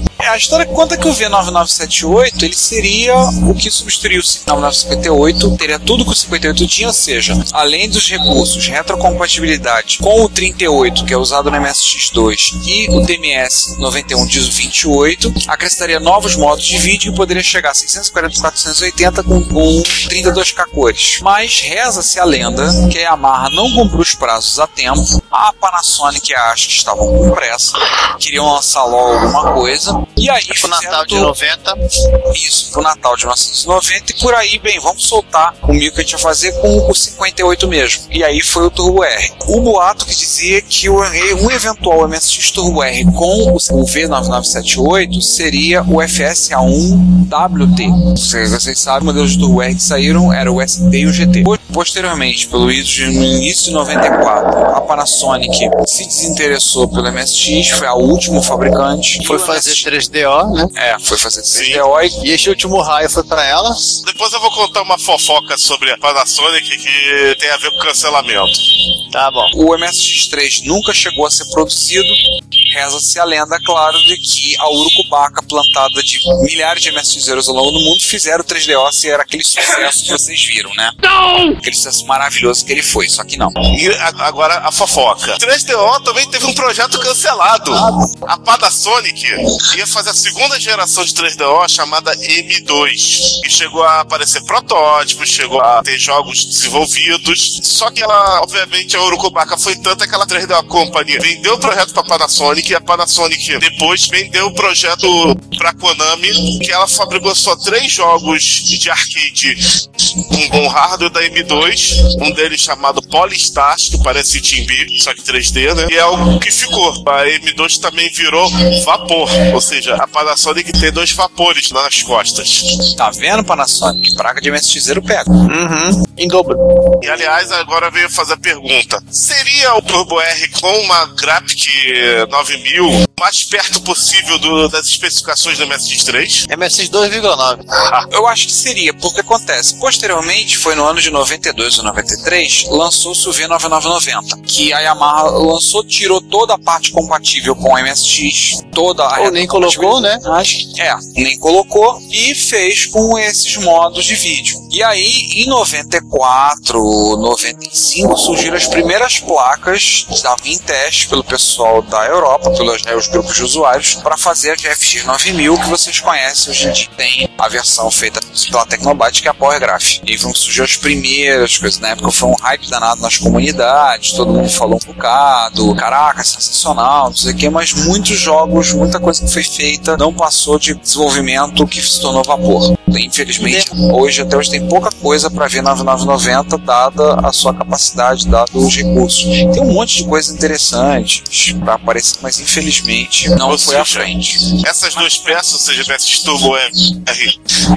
[LAUGHS] A história conta que o V9978 ele seria o que substituiu o 5958, teria tudo que o 58 tinha, ou seja, além dos recursos retrocompatibilidade com o 38, que é usado no MSX2, e o DMS 91 de 28, acrescentaria novos modos de vídeo e poderia chegar a 640 e 480 com, com 32K cores. Mas reza-se a lenda que a Yamaha não cumpriu os prazos a tempo, a Panasonic e a que estavam com pressa, queriam lançar logo alguma coisa, e aí Pro Natal de tudo- 90. isso, pro Natal de 1990 e por aí, bem, vamos soltar o mil que a gente ia fazer com o 58 mesmo. E aí foi o Turbo R. O boato que dizia que o, um eventual MSX Turbo R com o V9978 seria o FSA1WT. Se vocês sabem, modelos de Turbo R que saíram era o ST e o GT. Po- Posteriormente, pelo início no início de 94, a Panasonic se desinteressou pelo MSX, foi a último fabricante. Foi o fazer MSX 3DO, né? É, foi fazer Sim. 3DO e E esse último raio foi pra ela. Depois eu vou contar uma fofoca sobre a Panasonic que tem a ver com cancelamento. Tá bom. O MSX3 nunca chegou a ser produzido. Reza-se a lenda, claro, de que a urucubaca plantada de milhares de MSX ao longo do mundo fizeram o 3DO ser aquele sucesso que vocês viram, né? Aquele sucesso maravilhoso que ele foi, só que não. E a- agora a fofoca. 3DO também teve um projeto cancelado. A Panasonic ia fazer a segunda geração de 3DO chamada M2. E chegou a aparecer protótipos, chegou a ter jogos desenvolvidos. Só que ela, obviamente, a Urucubaca foi tanta que aquela 3DO Company vendeu o projeto pra Panasonic e a Panasonic depois vendeu o projeto pra Konami, que ela fabricou só três jogos de arcade com bom hardware da M2, um deles chamado Polystars, que parece B, só que 3D, né? E é o que ficou. A M2 também virou vapor, ou seja, a Panasonic tem dois vapores nas costas. Tá vendo, Panasonic? Praga de MSX pega. Uhum. Em dobro. E aliás, agora veio fazer a pergunta: seria o Turbo R com uma Graphic 9000 o mais perto possível do- das especificações do MSX3? MSX 2,9. Eu acho que seria, porque acontece. Posteriormente, foi no ano de 92 ou 93, lançou-se o V9990, que a Yamaha lançou, tirou toda a parte compatível com o MSX, toda a Ou nem colocou, né? É, nem colocou e fez com esses modos de vídeo. E aí, em 94, 95, surgiram as primeiras placas que estavam em teste pelo pessoal da Europa, pelos né, os grupos de usuários, para fazer a GFX 9000 que vocês conhecem hoje em dia. Tem a versão feita pela Tecnobyte, que é a Power. E vão surgir as primeiras coisas. Na época foi um hype danado nas comunidades, todo mundo falou um bocado, caraca, sensacional, não sei o que, mas muitos jogos, muita coisa que foi feita não passou de desenvolvimento que se tornou vapor. Infelizmente, hoje até hoje tem pouca coisa para ver 9990, dada a sua capacidade, dado os recursos. Tem um monte de coisas interessantes para aparecer, mas infelizmente não Ou foi à seja, frente. Essas duas peças, ou seja, o MSX Turbo R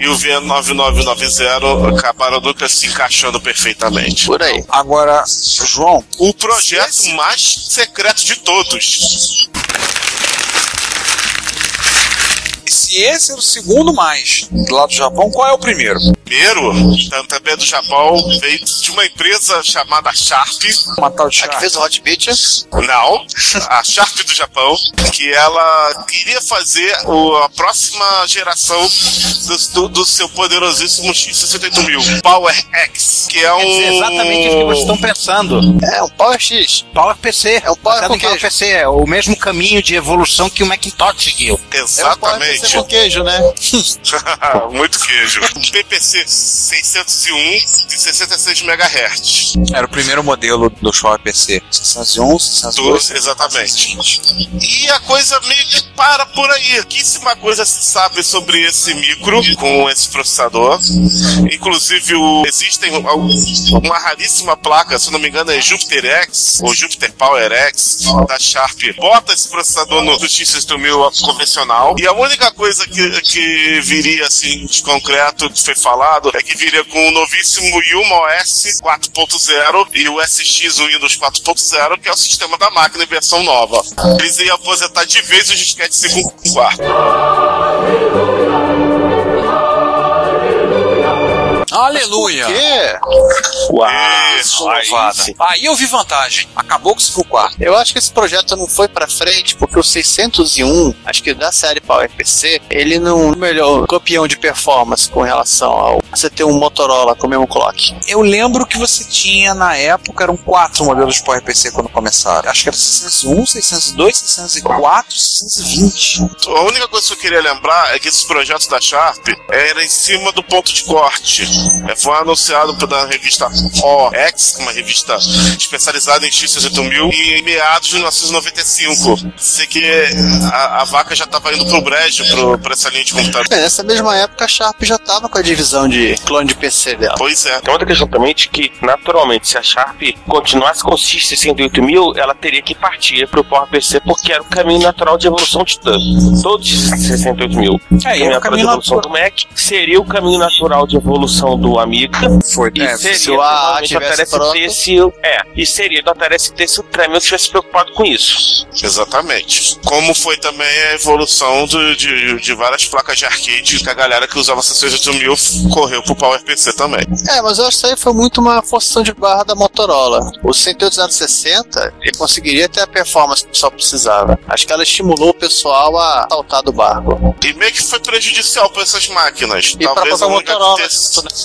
e o V9990, acabaram nunca se encaixando perfeitamente. Por aí. Agora, João, O projeto mais secreto de todos. se esse era o segundo mais do lado do Japão, qual é o primeiro? Primeiro, tam- também do Japão, veio de uma empresa chamada Sharp. Uma tal de A que Sharp. fez o Hot Beat. Não, a Sharp do Japão, que ela queria fazer o- a próxima geração do, do- do seu poderosíssimo X68000, Power X, que é um. Dizer, exatamente isso que vocês estão pensando. É, um Power X. Power PC. É o Power com queijo. PC. É o mesmo caminho de evolução que o Macintosh seguiu. É um Power PC Exatamente. com queijo, né? [LAUGHS] Muito queijo. [LAUGHS] PPC 601 de 66 MHz. Era o primeiro modelo do Showa PC. 601, 602, Do- exatamente. 620. E a coisa meio que para por aí. Pouquíssima coisa se sabe sobre esse micro com esse processador. Inclusive, o- existem uma raríssima placa, se não me engano, é Jupiter X ou Jupiter Power X da Sharp. Bota esse processador no, no X6000 convencional. E a única coisa que, que viria assim de concreto que foi falado é que viria com o novíssimo Yuma OS 4.0 e o SX Windows 4.0, que é o sistema da máquina em versão nova. Eles iam aposentar de vez os disquetes 5.4. Aleluia! Por quê? Uau! Isso, aí. Aí eu vi vantagem. Acabou com o 5.4. Eu acho que esse projeto não foi pra frente porque o 601, acho que da série PowerPC, ele não é o melhor campeão de performance com relação ao você ter um Motorola com o mesmo clock. Eu lembro que você tinha, na época, eram quatro modelos de PowerPC quando começaram. Acho que era 601, 602, 604, 620. A única coisa que eu queria lembrar é que esses projetos da Sharp era em cima do ponto de corte. É, foi anunciado na revista OX, uma revista especializada em X68000, em meados de 1995. Sei que a, a vaca já estava indo pro brejo pro, pra essa linha de computador. É, nessa mesma época a Sharp já tava com a divisão de clone de PC dela. Pois é. Tem outra questão também de que, naturalmente, se a Sharp continuasse com o X68000, ela teria que partir para o PowerPC porque era o caminho natural de evolução de. Todos os X68000. É, e o o caminho de evolução do Mac seria o caminho natural de evolução do Amiga. Foi, E é, seria se o AA tivesse pronto. Se É, e seria do Atari ST se o Tremel tivesse preocupado com isso. Exatamente. Como foi também a evolução do- de, de várias placas de arcade que a galera que usava 68000 correu pro PowerPC também. É, mas eu acho que isso aí foi muito uma forçação de barra da Motorola. O 68060, ele conseguiria ter a performance que o pessoal precisava. Acho que ela estimulou o pessoal a saltar do barco. E meio que foi prejudicial para essas máquinas. E pra Talvez a própria única Motorola, ter-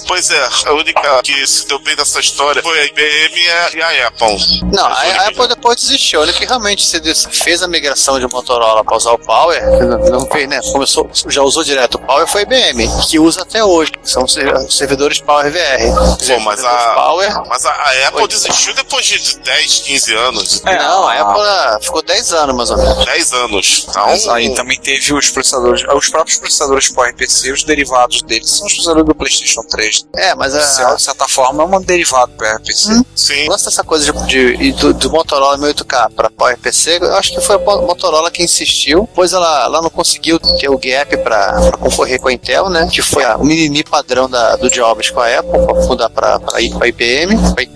Pois é, a única que se deu bem dessa história foi a IBM e a, e a Apple. Não, a, a Apple depois desistiu. Olha que realmente se des- fez a migração de Motorola para usar o Power, não, fez, né? Começou, já usou direto o Power, foi a IBM, que usa até hoje. São ser- servidores Power VR. Pô, mas a, Power. mas a, a Apple Oi. desistiu depois de 10, 15 anos. não, a Apple ah, ficou 10 anos mais ou menos. 10 anos. Então, Mas aí também teve os processadores, os próprios processadores PowerPC, os derivados deles são os processadores do PlayStation 3. É, mas De a, certa forma é um derivado do PowerPC. sim. gosto dessa coisa de, de- do, do Motorola 1008K para PowerPC, eu acho que foi a Mo- Motorola que insistiu, pois ela, ela não conseguiu ter o gap para concorrer com a Intel, né? Que foi a- o mini padrão da, do Jobs com a Apple, para mudar para a IBM. pra I-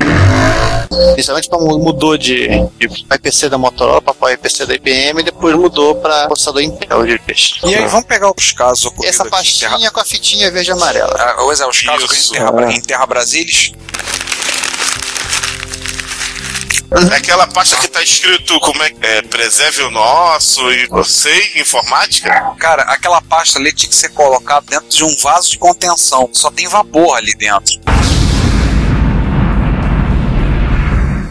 Inicialmente pra- mudou de, de PowerPC da Motorola para PowerPC da IBM e depois mudou para processador Intel de peixe. E aí vamos pegar os casos ocorridos Essa aqui em Terra... pastinha com a fitinha verde e amarela. Ah, Pois é, os casos ocorridos em Isso. Terra, em Terra Brasilis. É aquela pasta que tá escrito como é, que- é preserve o nosso e você informática. Cara, aquela pasta ali tinha que ser colocada dentro de um vaso de contenção. Só tem vapor ali dentro.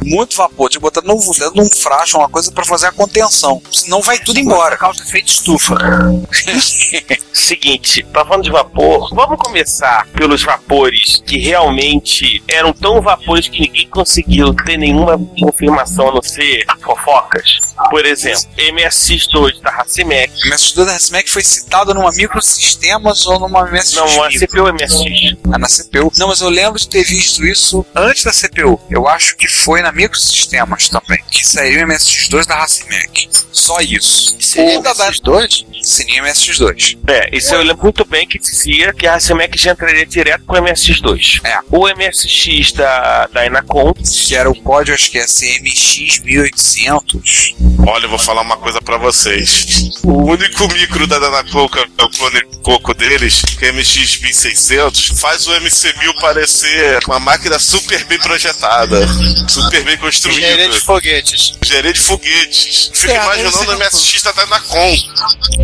Muito vapor, tinha que botar no, dentro de um frasco, uma coisa pra fazer a contenção. Senão vai tudo embora. Causa efeito estufa. [LAUGHS] Seguinte, tá falando de vapor, vamos começar pelos vapores que realmente eram tão vapores que ninguém conseguiu ter nenhuma confirmação a não ser fofocas. Por exemplo, MSX2 da Racimec, O MS2 da SMAC foi citado numa microsistemas ou numa MSX? não, a micro? CPU MSX. Ah, na CPU. Não, mas eu lembro de ter visto isso antes da CPU. Eu acho que foi na Microsistemas também. Que saiu o MSX2 da Racimec. Só isso. Seria O da- da- MSX2? Seria MSX2. É, isso eu lembro muito bem que dizia que a Racimec já entraria direto com o MSX2. É. O MSX da, da Enacom, Que era o código, acho que é CMX 1800. Olha, eu vou falar uma coisa pra vocês. O único micro da Danacon, que é o clone coco deles, que é MX 1600, faz o MC1000 parecer uma máquina super bem projetada, super bem construída. Engenharia de foguetes. Engenharia de foguetes. Fico É, imaginando o MSX da Danacon.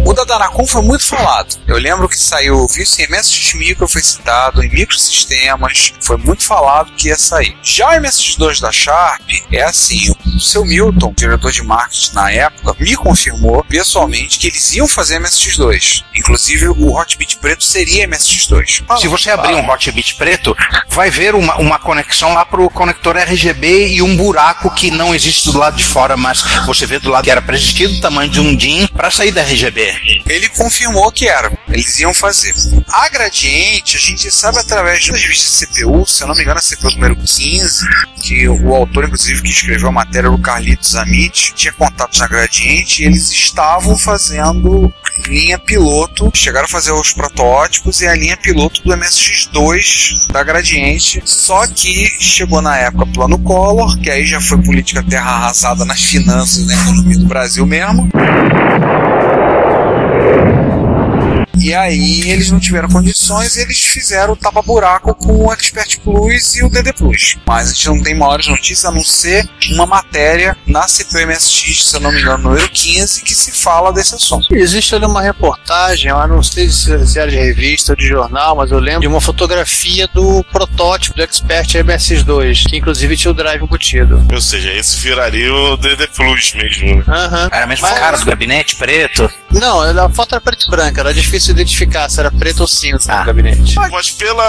O da Danacon foi muito falado. Eu lembro que saiu, viu se MSX Micro foi citado, em microsistemas, foi muito falado que ia sair. Já o MSX2 da Sharp é assim, o seu Milton, diretor de marketing na época, me confirmou pessoalmente que eles iam fazer MSX2. Inclusive o Hotbit preto seria MSX2. Se você abrir um hotbit preto, vai ver uma, uma conexão lá pro conector RGB e um buraco que não existe do lado de fora, mas você vê do lado que era para existir do tamanho de um DIN para sair da RGB. Ele confirmou que era. Eles iam fazer. A Gradiente, a gente sabe através de revistas CPU, se eu não me engano, a CPU número 15, que o autor, inclusive, que escreveu a matéria, o Carlitos Amit, tinha contatos na Gradiente e eles estavam fazendo linha piloto, chegaram a fazer os protótipos e a linha piloto do MSX2 da Gradiente, só que chegou na época plano Collor, que aí já foi política terra arrasada nas finanças e na economia do Brasil mesmo. Thank you. E aí eles não tiveram condições e eles fizeram o tapa-buraco com o Expert Plus e o DD Plus. Mas a gente não tem maiores notícias a não ser uma matéria na CPMSX, se eu não me engano, número 15, que se fala desse assunto. Existe ali uma reportagem, eu não sei se era de revista ou de jornal, mas eu lembro de uma fotografia do protótipo do Expert MS2, que inclusive tinha o drive embutido. Ou seja, esse viraria o DD Plus mesmo, né? Aham. Era mesmo Mas- cara do gabinete preto. Não, a foto era preto e branca, era difícil identificar se era preto ou cinza Ah. no gabinete. Mas pelo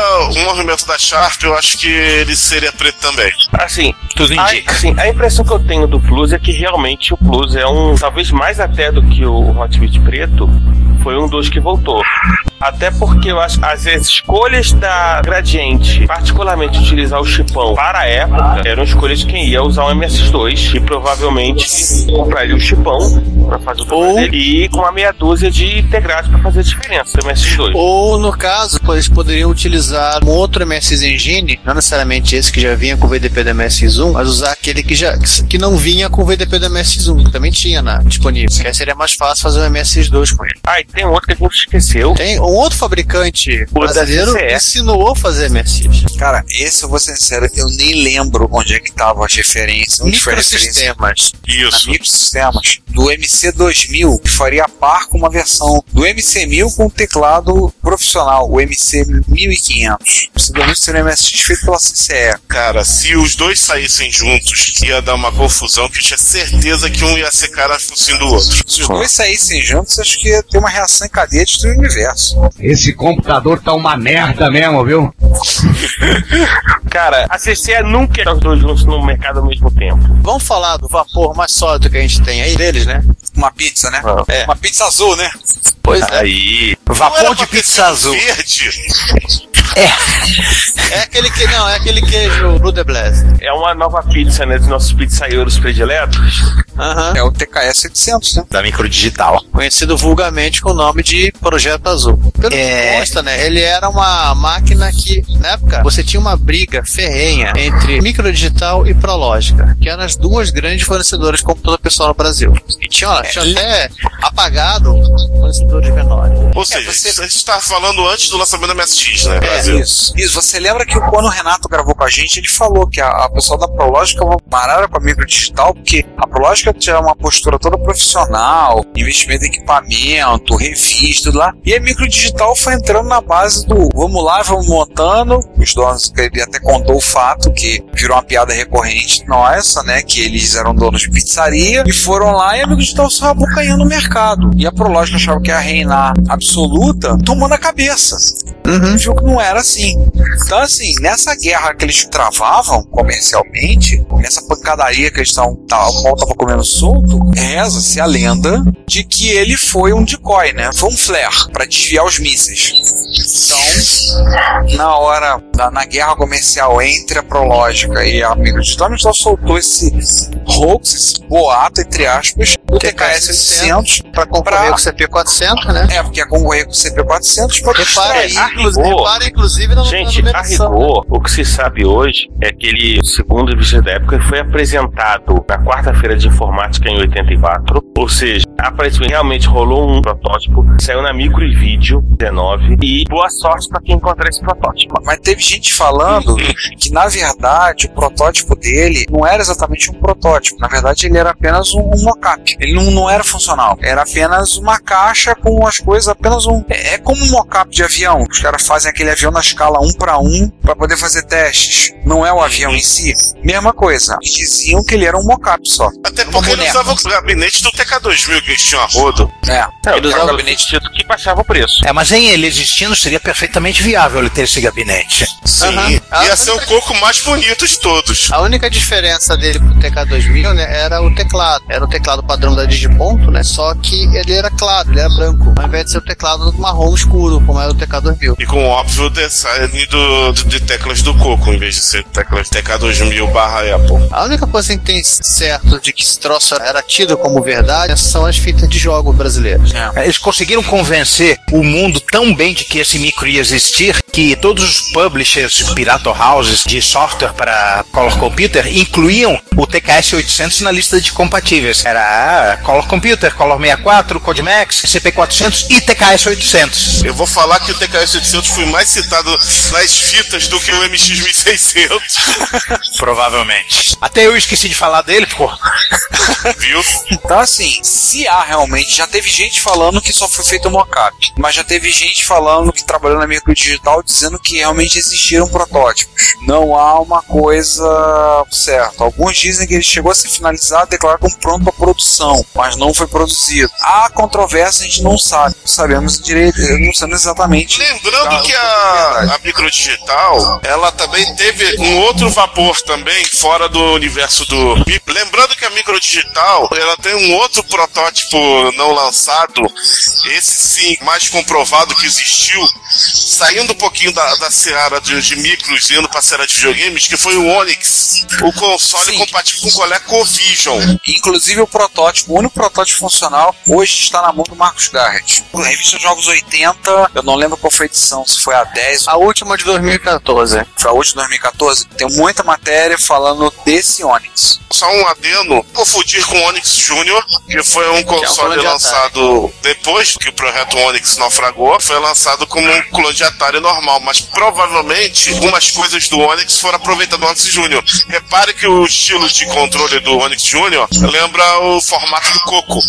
movimento da Sharp, eu acho que ele seria preto também. Assim, Tudo a, indica. assim, a impressão que eu tenho do Plus é que realmente o Plus é um, talvez mais até do que o Hotbit preto, foi um dos que voltou. Até porque eu acho que as escolhas da Gradiente, particularmente utilizar o chipão para a época, eram escolhas de quem ia usar o MS2 e provavelmente compraria o chipão para fazer o Ou- dele e com uma meia dúzia de integrados para fazer a diferença do MS2. Ou, no caso, eles poderiam utilizar um outro MS Engine, não necessariamente esse que já vinha com o VDP do MS1, mas usar aquele que, já, que não vinha com o VDP do MS1, que também tinha na, disponível. Que aí seria mais fácil fazer o MS2 com ele. Ah, e tem outro que a gente esqueceu. Tem um outro fabricante O brasileiro que ensinou a fazer MSX. Cara, esse eu vou ser sincero, eu nem lembro onde é que estavam as referências. Onde foi a referência? Microsistemas. na Isso. microsistemas do MC2000, que faria par com uma versão do MC1000 com um teclado profissional, o MC1500. O MC2000 seria um MSX feito pela CCE. Cara, se os dois saíssem juntos, ia dar uma confusão que eu tinha certeza que um ia ser cara focinho do outro. Se os dois saíssem juntos, acho que ia ter uma reação em cadeia de destruir o universo. Esse computador tá uma merda mesmo, viu? [LAUGHS] Cara, a CCE nunca ia os dois juntos no mercado ao mesmo tempo. Vamos falar do vapor mais sólido que a gente tem aí deles, né? Uma pizza, né? Ah. É. Uma pizza azul, né? Pois é. Aí. Não era Vapor de pizza sido azul. Verde. [LAUGHS] É aquele que não, é aquele queijo Blue de Blast. É uma nova pizza, né? Dos nossos pizzaieiros prediletos. Aham. É o TKS 800, né? Da microdigital. Conhecido vulgarmente com o nome de Projeto Azul. Pelo É. que consta, né? Ele era uma máquina que, na época, você tinha uma briga ferrenha entre Microdigital e Prológica, que eram as duas grandes fornecedoras de computador pessoal no Brasil. E tinha, ó, tinha até apagado fornecedores menores. Ou seja, você- a gente tava falando antes do lançamento da MSX, né, É, Brasil? isso. Isso, você lembra que quando o Renato gravou com a gente, ele falou que a, a pessoa da Prológica pararam com a microdigital, porque a Prológica tinha uma postura toda profissional, investimento em equipamento, revista, tudo lá. E a microdigital foi entrando na base do vamos lá, vamos montando. Os donos, ele até contou o fato que virou uma piada recorrente nossa, né? Que eles eram donos de pizzaria e foram lá e a microdigital só abocanhando o mercado. E a Prológica achava que ia reinar absoluta, tomando a cabeça viu que não era assim. Então, assim, nessa guerra que eles travavam comercialmente, nessa pancadaria que eles estavam, o pau tava comendo solto, reza-se a lenda de que ele foi um decoy, né? Foi um flare para desviar os mísseis. Então, na hora, na, na guerra comercial entre a Prológica e a Microdigital, a Microdigital soltou esse hoax, esse boato, entre aspas, do TKS 800 Para concorrer com o CP400, né? é, porque ia concorrer com o CP400 para Repara, distrair. inclusive, rigor. repara, inclusive, na, Gente, na a numeração. rigor, o que se sabe hoje é que ele, segundo vistos da época, ele foi apresentado na quarta-feira de informática em 84. Ou seja, aparentemente realmente rolou um protótipo, saiu na Micro e Vídeo 19. E boa sorte para quem encontrar esse protótipo. Mas teve gente falando que, na verdade, o protótipo dele não era exatamente um protótipo. Na verdade, ele era apenas um, um mock-up. Ele não, não era funcional. Era apenas uma caixa com as coisas, apenas um. É, é como um mock-up de avião. Os caras fazem aquele avião na escala 1 para 1 para poder fazer testes. Não é o avião em si. Mesma coisa. Eles diziam que ele era um mock-up só. Até Uma porque ele usava o gabinete do TK2000 tinham a rodo. É. Não, Ele usava o gabinete sentido que baixava o preço. É, mas em ele existindo seria perfeitamente viável ele ter esse gabinete. Sim. Ah, Ia ser o coco mais bonito de todos. A única diferença dele pro TK2000, né, era o teclado. Era o teclado padrão da Digiponto, né, só que ele era claro, ele era branco, ao invés de ser o teclado marrom escuro, como era o TK2000. E com óbvio design do, do- de teclas do coco, em vez de ser teclas TK2000 barra Apple. A única coisa que tem certo de que esse troço era tido como verdade são as fitas de jogo brasileiras. É, Eles conseguiram convencer o mundo tão bem de que esse micro ia existir que todos os publishers, pirata houses de software para color computer incluíam o TKS 800 na lista de compatíveis. Era Color Computer, Color 64, Codimax, CP400 e TKS 800. Eu vou falar que o TKS 800 foi mais citado nas fitas do que o MX 1600. [LAUGHS] Provavelmente. Até eu esqueci de falar dele, pô. Viu? Então, assim, se há realmente, já teve gente falando que só foi feito mockup, mas já teve gente falando que trabalhou na microdigital dizendo que realmente existiram protótipos. Não há uma coisa certa. Alguns dizem que ele chegou a ser finalizado, declarado como pronto para produção, mas não foi produzido. Há controvérsia, a gente não sabe. Não sabemos direito, não sabemos exatamente. Lembrando Tá, que a, a microdigital, ela também teve um outro vapor também fora do universo do. Lembrando que a microdigital, ela tem um outro protótipo não lançado, esse sim, mais comprovado que existiu, saindo um pouquinho da, da seara de, de micros e indo pra seara de videogames, que foi o Onix, o console Sim. compatível com o ColecoVision. Inclusive o protótipo, o único protótipo funcional, hoje está na mão do Marcos Garrett. A revista Jogos 80, eu não lembro qual foi a edição, se foi a 10 A última de 2014. foi a última 2014, tem muita matéria falando desse Onix. Só um adeno, confundir com o Onix Júnior, que foi um console clone de lançado depois que o projeto Onix naufragou, foi lançado como um clone de Atari normal, mas provavelmente algumas coisas do Onix foram aproveitadas do Onix Júnior. Repare que o estilo de controle do Onix Júnior lembra o formato do Coco.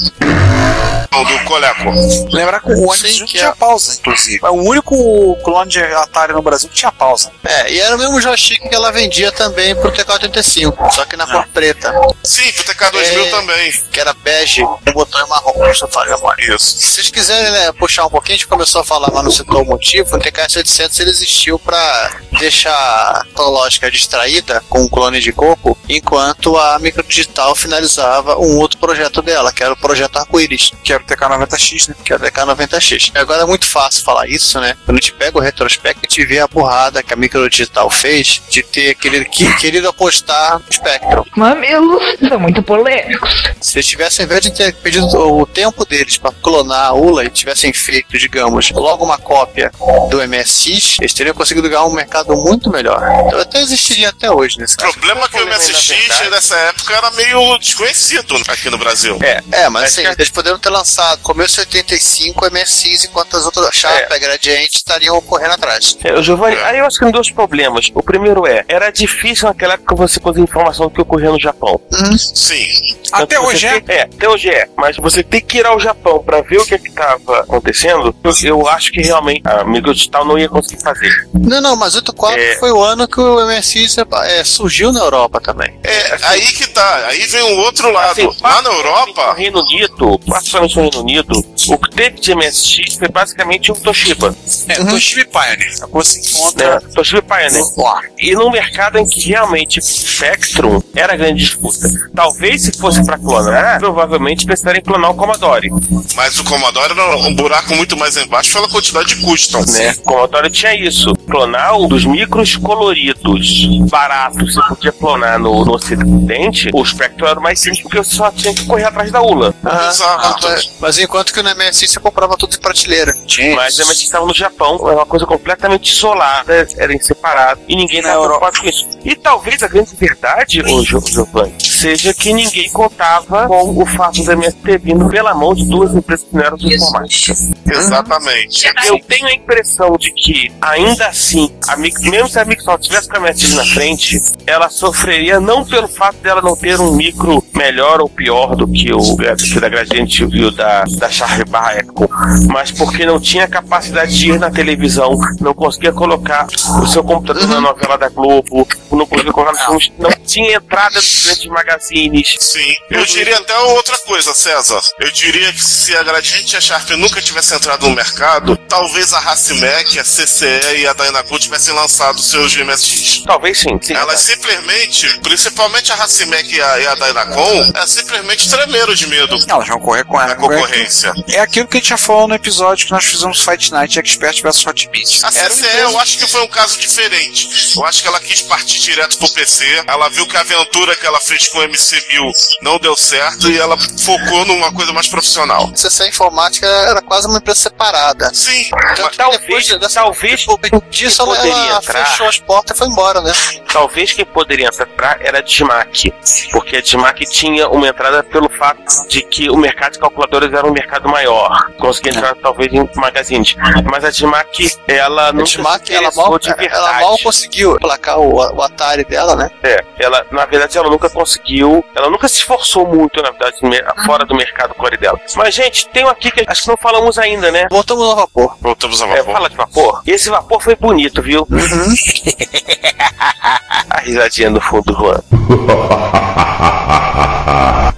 Não, do Coleco. Lembrar que o Onix Sim, não que tinha é- pausa, inclusive. É o único clone de Atari no Brasil que tinha pausa. É, e era o mesmo joystick que ela vendia também pro TK-85, só que na cor preta, Sim, pro TK2000 É. também. que era bege, com botão em marrom, se eu falar memória. Isso. Se vocês quiserem né, puxar um pouquinho, a gente começou a falar, mas não citou o motivo. O TKS-800 ele existiu para deixar a tecnológica distraída com o clone de coco, enquanto a microdigital finalizava um outro projeto dela, que era o projeto Arco-Íris, Que era o TK90X, né? que é o DK90X. Agora é muito fácil falar isso, né? Quando a gente pega o retrospecto, a gente vê a burrada que a microdigital fez de ter querido, que, querido apostar no Spectrum. Mamilos são muito polêmicos. Se eles tivessem, ao invés de ter pedido o tempo deles para clonar a ULA e tivessem feito, digamos, logo uma cópia do MSX, eles teriam conseguido ganhar um mercado muito melhor. Então até existiria até hoje nesse O caso. problema é que o MSX nessa época era meio desconhecido aqui no Brasil. É, É, mas É assim, que- eles poderiam ter lançado começo de 85 MSX enquanto as outras chapa, Gradiente estariam correndo atrás. É, Giovanni, aí eu acho que tem dois problemas. O primeiro é, era difícil naquela época você conseguir informação do que ocorria no Japão. Sim. Até hoje é. tem- é, até hoje é. Mas você tem que ir ao Japão pra ver o que é que tava acontecendo, eu, eu acho que realmente a microdigital não ia conseguir fazer. Não, não, mas 84 É. foi o ano que o MSX é, surgiu na Europa também. É, aí que tá. Aí vem o outro lado. Assim, Lá na No Europa, Reino Unido, particularmente no Reino Unido, o que teve de MSX foi basicamente um Toshiba. É, Toshiba e Pioneer. A coisa se encontra Né? Toshiba e Pioneer. lá. E num mercado em que realmente Spectrum era a grande disputa. Talvez se fosse pra clonar, provavelmente precisaria clonar o Commodore. mas o Commodore era um buraco muito mais embaixo pela quantidade de custom. né? O Commodore tinha isso. Clonar um dos micros coloridos, baratos, você podia clonar no, no ocidente, o Spectrum era o mais simples porque você só tinha que correr atrás da ULA. Exato. Mas, mas enquanto que no MSX você comprava tudo de prateleira. Gente, Mas a gente estava no Japão, era uma coisa completamente isolada, era em separado, e ninguém Na estava Europa. preocupado com isso. E talvez a grande verdade, ô Gio- Giovanni, seja que ninguém contava com o fato da MS ter vindo pela mão de duas empresas que não eram de informática. Exatamente. Eu tenho a impressão de que, ainda assim, a mesmo se a Microsoft tivesse com a MSX na frente, ela sofreria não pelo fato dela não ter um micro melhor ou pior do que o, do que da Gradiente e o da, da barra Echo, mas porque não tinha capacidade de ir na televisão, não conseguia colocar o seu computador na novela da Globo, não conseguia colocar nos filmes, não tinha entrada nos grandes magazines. Sim. Eu diria até outra coisa, César. Eu diria que se a Gradiente e a Sharp nunca tivessem entrado no mercado, talvez a Racimec, a CCE e a Dynaco tivessem lançado seus MSX. Talvez sim, sim. Elas simplesmente, principalmente a Racimec e a, e a Dynacon, elas simplesmente tremeram de medo elas vão correr com ela. concorrência. É aquilo que a gente já falou no episódio que nós fizemos Fight Night Expert vs Hot Beat. A CCE eu acho que foi um caso diferente. Eu acho que ela quis partir direto pro PC. Ela viu que a aventura que ela fez com o MC1000 não deu certo e ela focou numa coisa mais profissional. CC Informática era quase uma empresa separada. Sim. Que talvez, dessa- talvez depois disso ela, entrar. fechou as portas e foi embora, né? talvez quem poderia entrar era a Dismac, porque a Dismac tinha uma entrada pelo fato de que o mercado de calculadoras era um mercado maior, conseguia entrar talvez em magazines, mas a Dismac ela A não ela mal, de verdade. ela mal conseguiu placar o, o Atari dela, né? É, ela, na verdade, ela nunca conseguiu, ela nunca se esforçou muito, na verdade, fora do mercado core dela. Mas, gente, tem um aqui que acho que não falamos ainda, né? Voltamos ao vapor. Voltamos a É, vapor. fala de vapor. E esse vapor foi bonito, viu? [LAUGHS] a risadinha no fundo do Juan. [LAUGHS]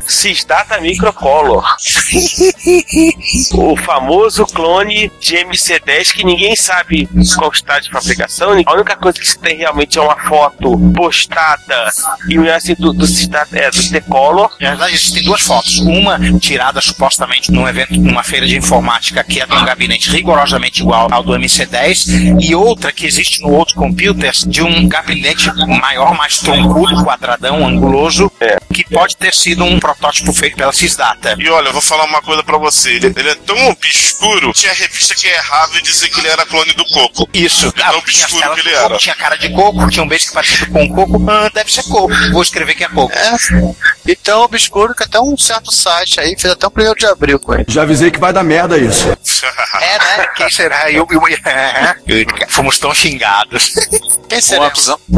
Cisdata Microcolor. o famoso clone de MC10 que ninguém sabe qual está de fabricação. A única coisa que se tem realmente é uma foto postada e assim do, do Cisdata, é, do T-Color. Na verdade, existem duas fotos. Uma tirada supostamente num evento, numa feira de informática que é de um gabinete rigorosamente igual ao do MC10, e outra que existe no Old Computers de um gabinete maior, mais troncudo, quadradão, anguloso, que pode ter sido um protótipo feito pela Cisdata. E olha, eu vou falar uma coisa pra você. Ele, ele é tão obscuro, tinha revista que errava e dizia que ele era clone do Coco. Isso, tão obscuro ela que ele do coco, era. tinha cara de coco, tinha um beijo parecido com coco, ah, deve ser coco, vou escrever que é coco. É. E tão obscuro que até um certo site aí fez até um primeiro de abril com ele. Já avisei que vai dar merda isso. É, né? [LAUGHS] Quem será? Eu, eu, [LAUGHS] Fomos tão xingados. Quem será?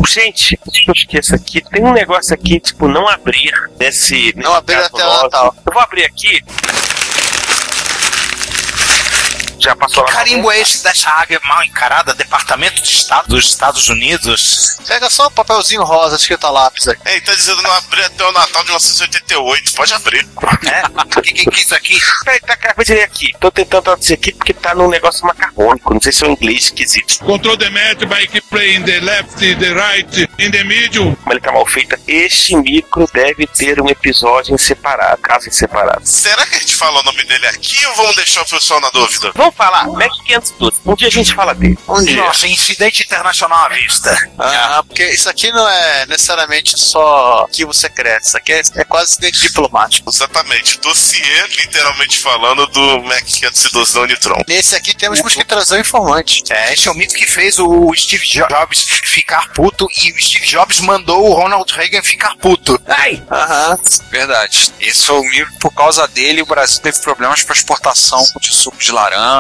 Gente, que eu esqueça aqui, tem um negócio aqui, tipo, não abrir nesse. Não abrir até o. Natal. Eu vou abrir aqui. Já passou lá. Carimbo é esse dessa águia mal encarada? Departamento de Estado dos Estados Unidos? Pega só um papelzinho rosa escrito a lápis. É, ele tá dizendo não abrir até o Natal de 1988. Pode abrir. É? O que, que, que é isso aqui? Peraí, tá acabei de ler aqui. Tô tentando traduzir aqui porque tá num negócio macarrônico. Não sei se é o inglês esquisito. Control the match by keep playing the left, the right, in the middle. Como ele tá mal feita. Este micro deve ter um episódio em separado, caso em separado. Será que a gente fala o nome dele aqui ou vamos deixar o pessoal na dúvida? Vamos falar, Mac 512. Um dia a gente fala dele. Um dia. Nossa, incidente internacional à vista. Ah, porque isso aqui não é necessariamente só arquivo secreto, isso aqui é, é quase acidente diplomático. Exatamente. Dossiê, literalmente falando, do Mac 512 da Unitron. Nesse aqui temos que trazer o informante. É, esse é o mito que fez o Steve Jobs ficar puto e o Steve Jobs mandou o Ronald Reagan ficar puto. Ai! Aham. Verdade. Esse foi o micro, por causa dele, o Brasil teve problemas para exportação de suco de laranja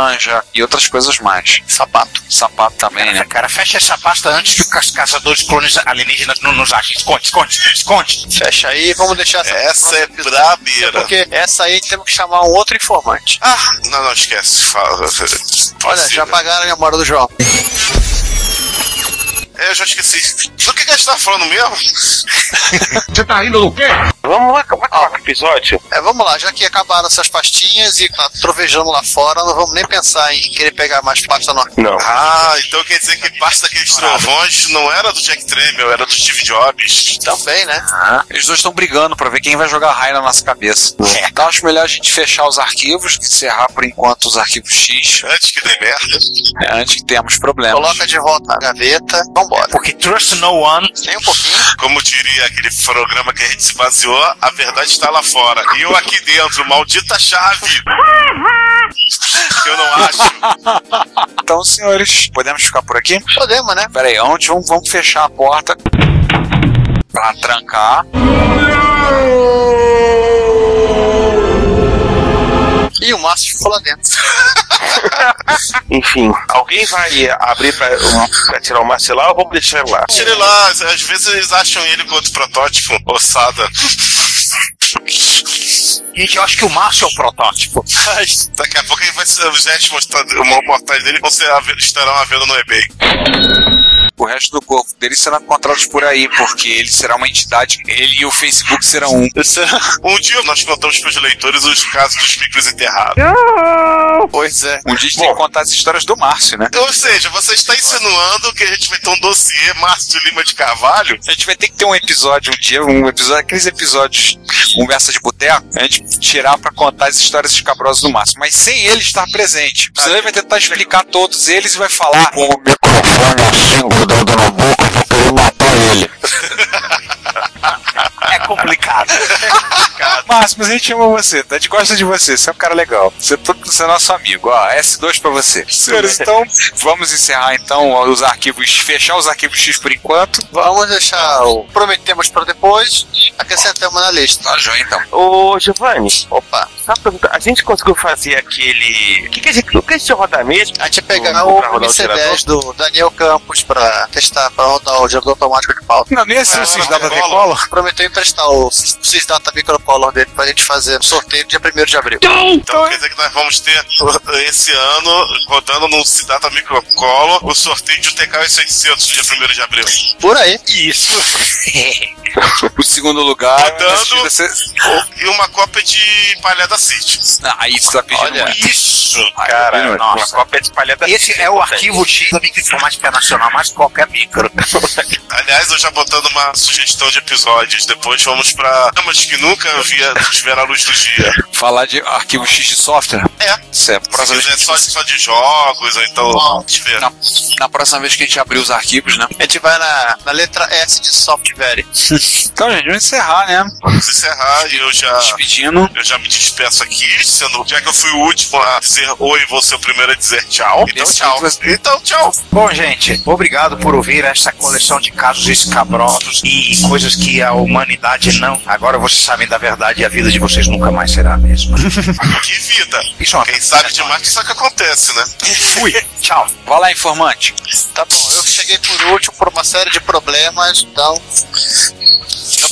e outras coisas mais. Sapato. Sapato também, né? Cara, fecha essa pasta antes que os caçadores clones alienígenas não nos achem. Esconde, esconde, esconde. Fecha aí, vamos deixar essa. Essa é brabeira. Porque essa aí temos que chamar um outro informante. Ah, não, não esquece. Fala. Olha, já pagaram a memória do João. É, eu já esqueci. Do que, que a gente tá falando mesmo? Você tá rindo do quê? Vamos lá, vamos acabar com o episódio? É, vamos lá, já que acabaram essas pastinhas e tá trovejando lá fora, não vamos nem pensar em querer pegar mais pasta não. Não. Ah, então quer dizer que parte daqueles trovões não era do Jack Tremel, era do Steve Jobs. Também, né? Ah, eles dois estão brigando pra ver quem vai jogar raio na nossa cabeça. Então acho melhor a gente fechar os arquivos, encerrar por enquanto os arquivos X, Antes que dê merda. é, antes que tenhamos problemas. Coloca de volta na gaveta, vambora. Porque trust no one. Nem um pouquinho. Como diria aquele programa que a gente se baseou, a verdade está lá fora. E eu aqui dentro, maldita chave. eu não acho. Então, senhores, podemos ficar por aqui? Podemos, né? Pera aí, antes vamos, vamos fechar a porta pra trancar. E o Márcio ficou lá dentro. [LAUGHS] Enfim, alguém vai abrir pra, pra tirar o maxilar ou vamos deixar ele lá? Tire lá, às vezes eles acham ele com outro protótipo, ossada. Gente, eu acho que o Márcio é o protótipo. Daqui a pouco ele vai ser, os restos mortais dele vão ser, estarão à venda no eBay. O resto do corpo dele será encontrados por aí, porque ele será uma entidade. Ele e o Facebook serão um. [LAUGHS] Um dia nós contamos para os leitores os casos dos micros enterrados. Pois é. Um dia a gente tem que contar as histórias do Márcio, né? Ou seja, você está insinuando que a gente vai ter um dossiê Márcio Lima de Carvalho? A gente vai ter que ter um episódio um dia, um episódio, aqueles episódios conversa de boteco, a gente tirar pra contar as histórias escabrosas do Márcio, mas sem ele estar presente. Você vai tentar explicar todos eles e vai falar com o microfone assim, cuidando na boca, pra querer matar ele. [LAUGHS] É complicado. Márcio, mas a gente ama você, tá? a gente gosta de você, você é um cara legal. Você é, todo, você é nosso amigo. Ó, S2 pra você. Senhores, então, vamos encerrar então os arquivos, fechar os arquivos X por enquanto. Vamos deixar o prometemos para depois e acrescentamos na lista. Tá joia então. Ô, Giovanni, Opa, só uma pergunta, a gente conseguiu fazer aquele. O que, que a gente. O que a gente ia rodar mesmo? a gente ia pegar Pra o o gerador? MC10 do Daniel Campos pra testar, pra rodar o gerador automático de pauta. Não, nem assim Ah, vocês dava não, decola. Prometeu emprestar o Sysdata Microcolor dele pra gente fazer no sorteio dia 1 de abril. Então quer dizer que nós vamos ter [LAUGHS] esse ano, rodando no Cidata Microcolor, o sorteio de um TK-800 dia 1 de abril. Por aí. Isso. [LAUGHS] O segundo lugar. Rodando. E uma cópia de Palhada City. Ah, você tá pedindo Olha, muito. Isso. Cara, uma nossa. cópia espalhada. Esse é o arquivo X da Microinformática Internacional, mais que qualquer micro. Aliás, eu já botando uma sugestão de episódios. Depois vamos pra temas que nunca via, tiveram a luz do dia. Falar de arquivo X de software? É. Isso é, Se próxima vez quiser só, só de jogos, ou então. tiver. Na, na próxima vez que a gente abrir os arquivos, né? A gente vai na, na letra S de software. [LAUGHS] Então, gente, vamos encerrar, né? Vamos encerrar e eu já. Despedindo. Eu já me despeço aqui, sendo, já que eu fui o último a dizer oi, vou ser o primeiro a dizer tchau. Então, Esse tchau. você- Então, tchau. Bom, gente, obrigado por ouvir essa coleção de casos escabrosos e coisas que a humanidade não. Agora vocês sabem da verdade e a vida de vocês nunca mais será a mesma. [LAUGHS] Que vida. Isso é uma Quem sabe demais que isso que acontece, né? Fui. Tchau. Vai lá, informante. Tá bom, eu cheguei por último por uma série de problemas, então.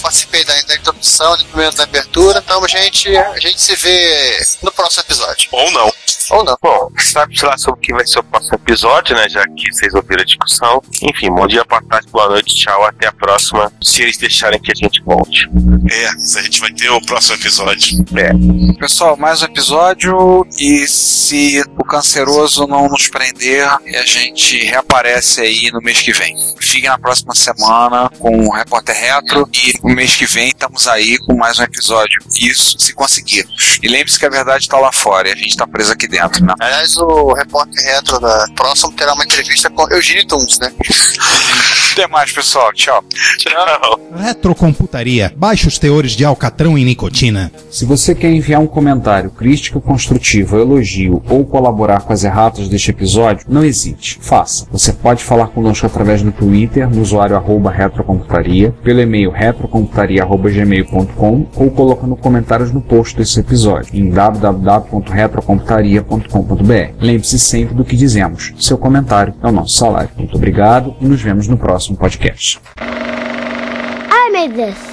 Participei da, da introdução, do primeiro da abertura, então gente, a gente se vê no próximo episódio. Ou não. Ou não. Bom, sabe lá sobre o que vai ser o próximo episódio, né? Já que vocês ouviram a discussão. Enfim, bom dia, boa tarde, boa noite, tchau, até a próxima. Se eles deixarem que a gente volte. É, a gente vai ter o próximo episódio. É. Pessoal, mais um episódio. E se o canceroso não nos prender, a gente reaparece aí no mês que vem. Fiquem na próxima semana com o Repórter Retro. E mês que vem estamos aí com mais um episódio. Isso se conseguirmos. E lembre-se que a verdade está lá fora e a gente está preso aqui dentro, né? Aliás, o repórter retro da próximo terá uma entrevista com Eugênio Tunes, né? Até mais, pessoal. Tchau. Tchau. Retrocomputaria. Baixos teores de alcatrão e nicotina. Se você quer enviar um comentário, crítica construtiva, elogio ou colaborar com as erratas deste episódio, não hesite, faça. Você pode falar conosco através do Twitter, no usuário arroba retrocomputaria, pelo e-mail retrocomputaria.gmail.com ou colocando comentários no post desse episódio em www.retrocomputaria.com.br. Lembre-se sempre do que dizemos. Seu comentário é o nosso salário. Muito obrigado e nos vemos no próximo podcast. I made this.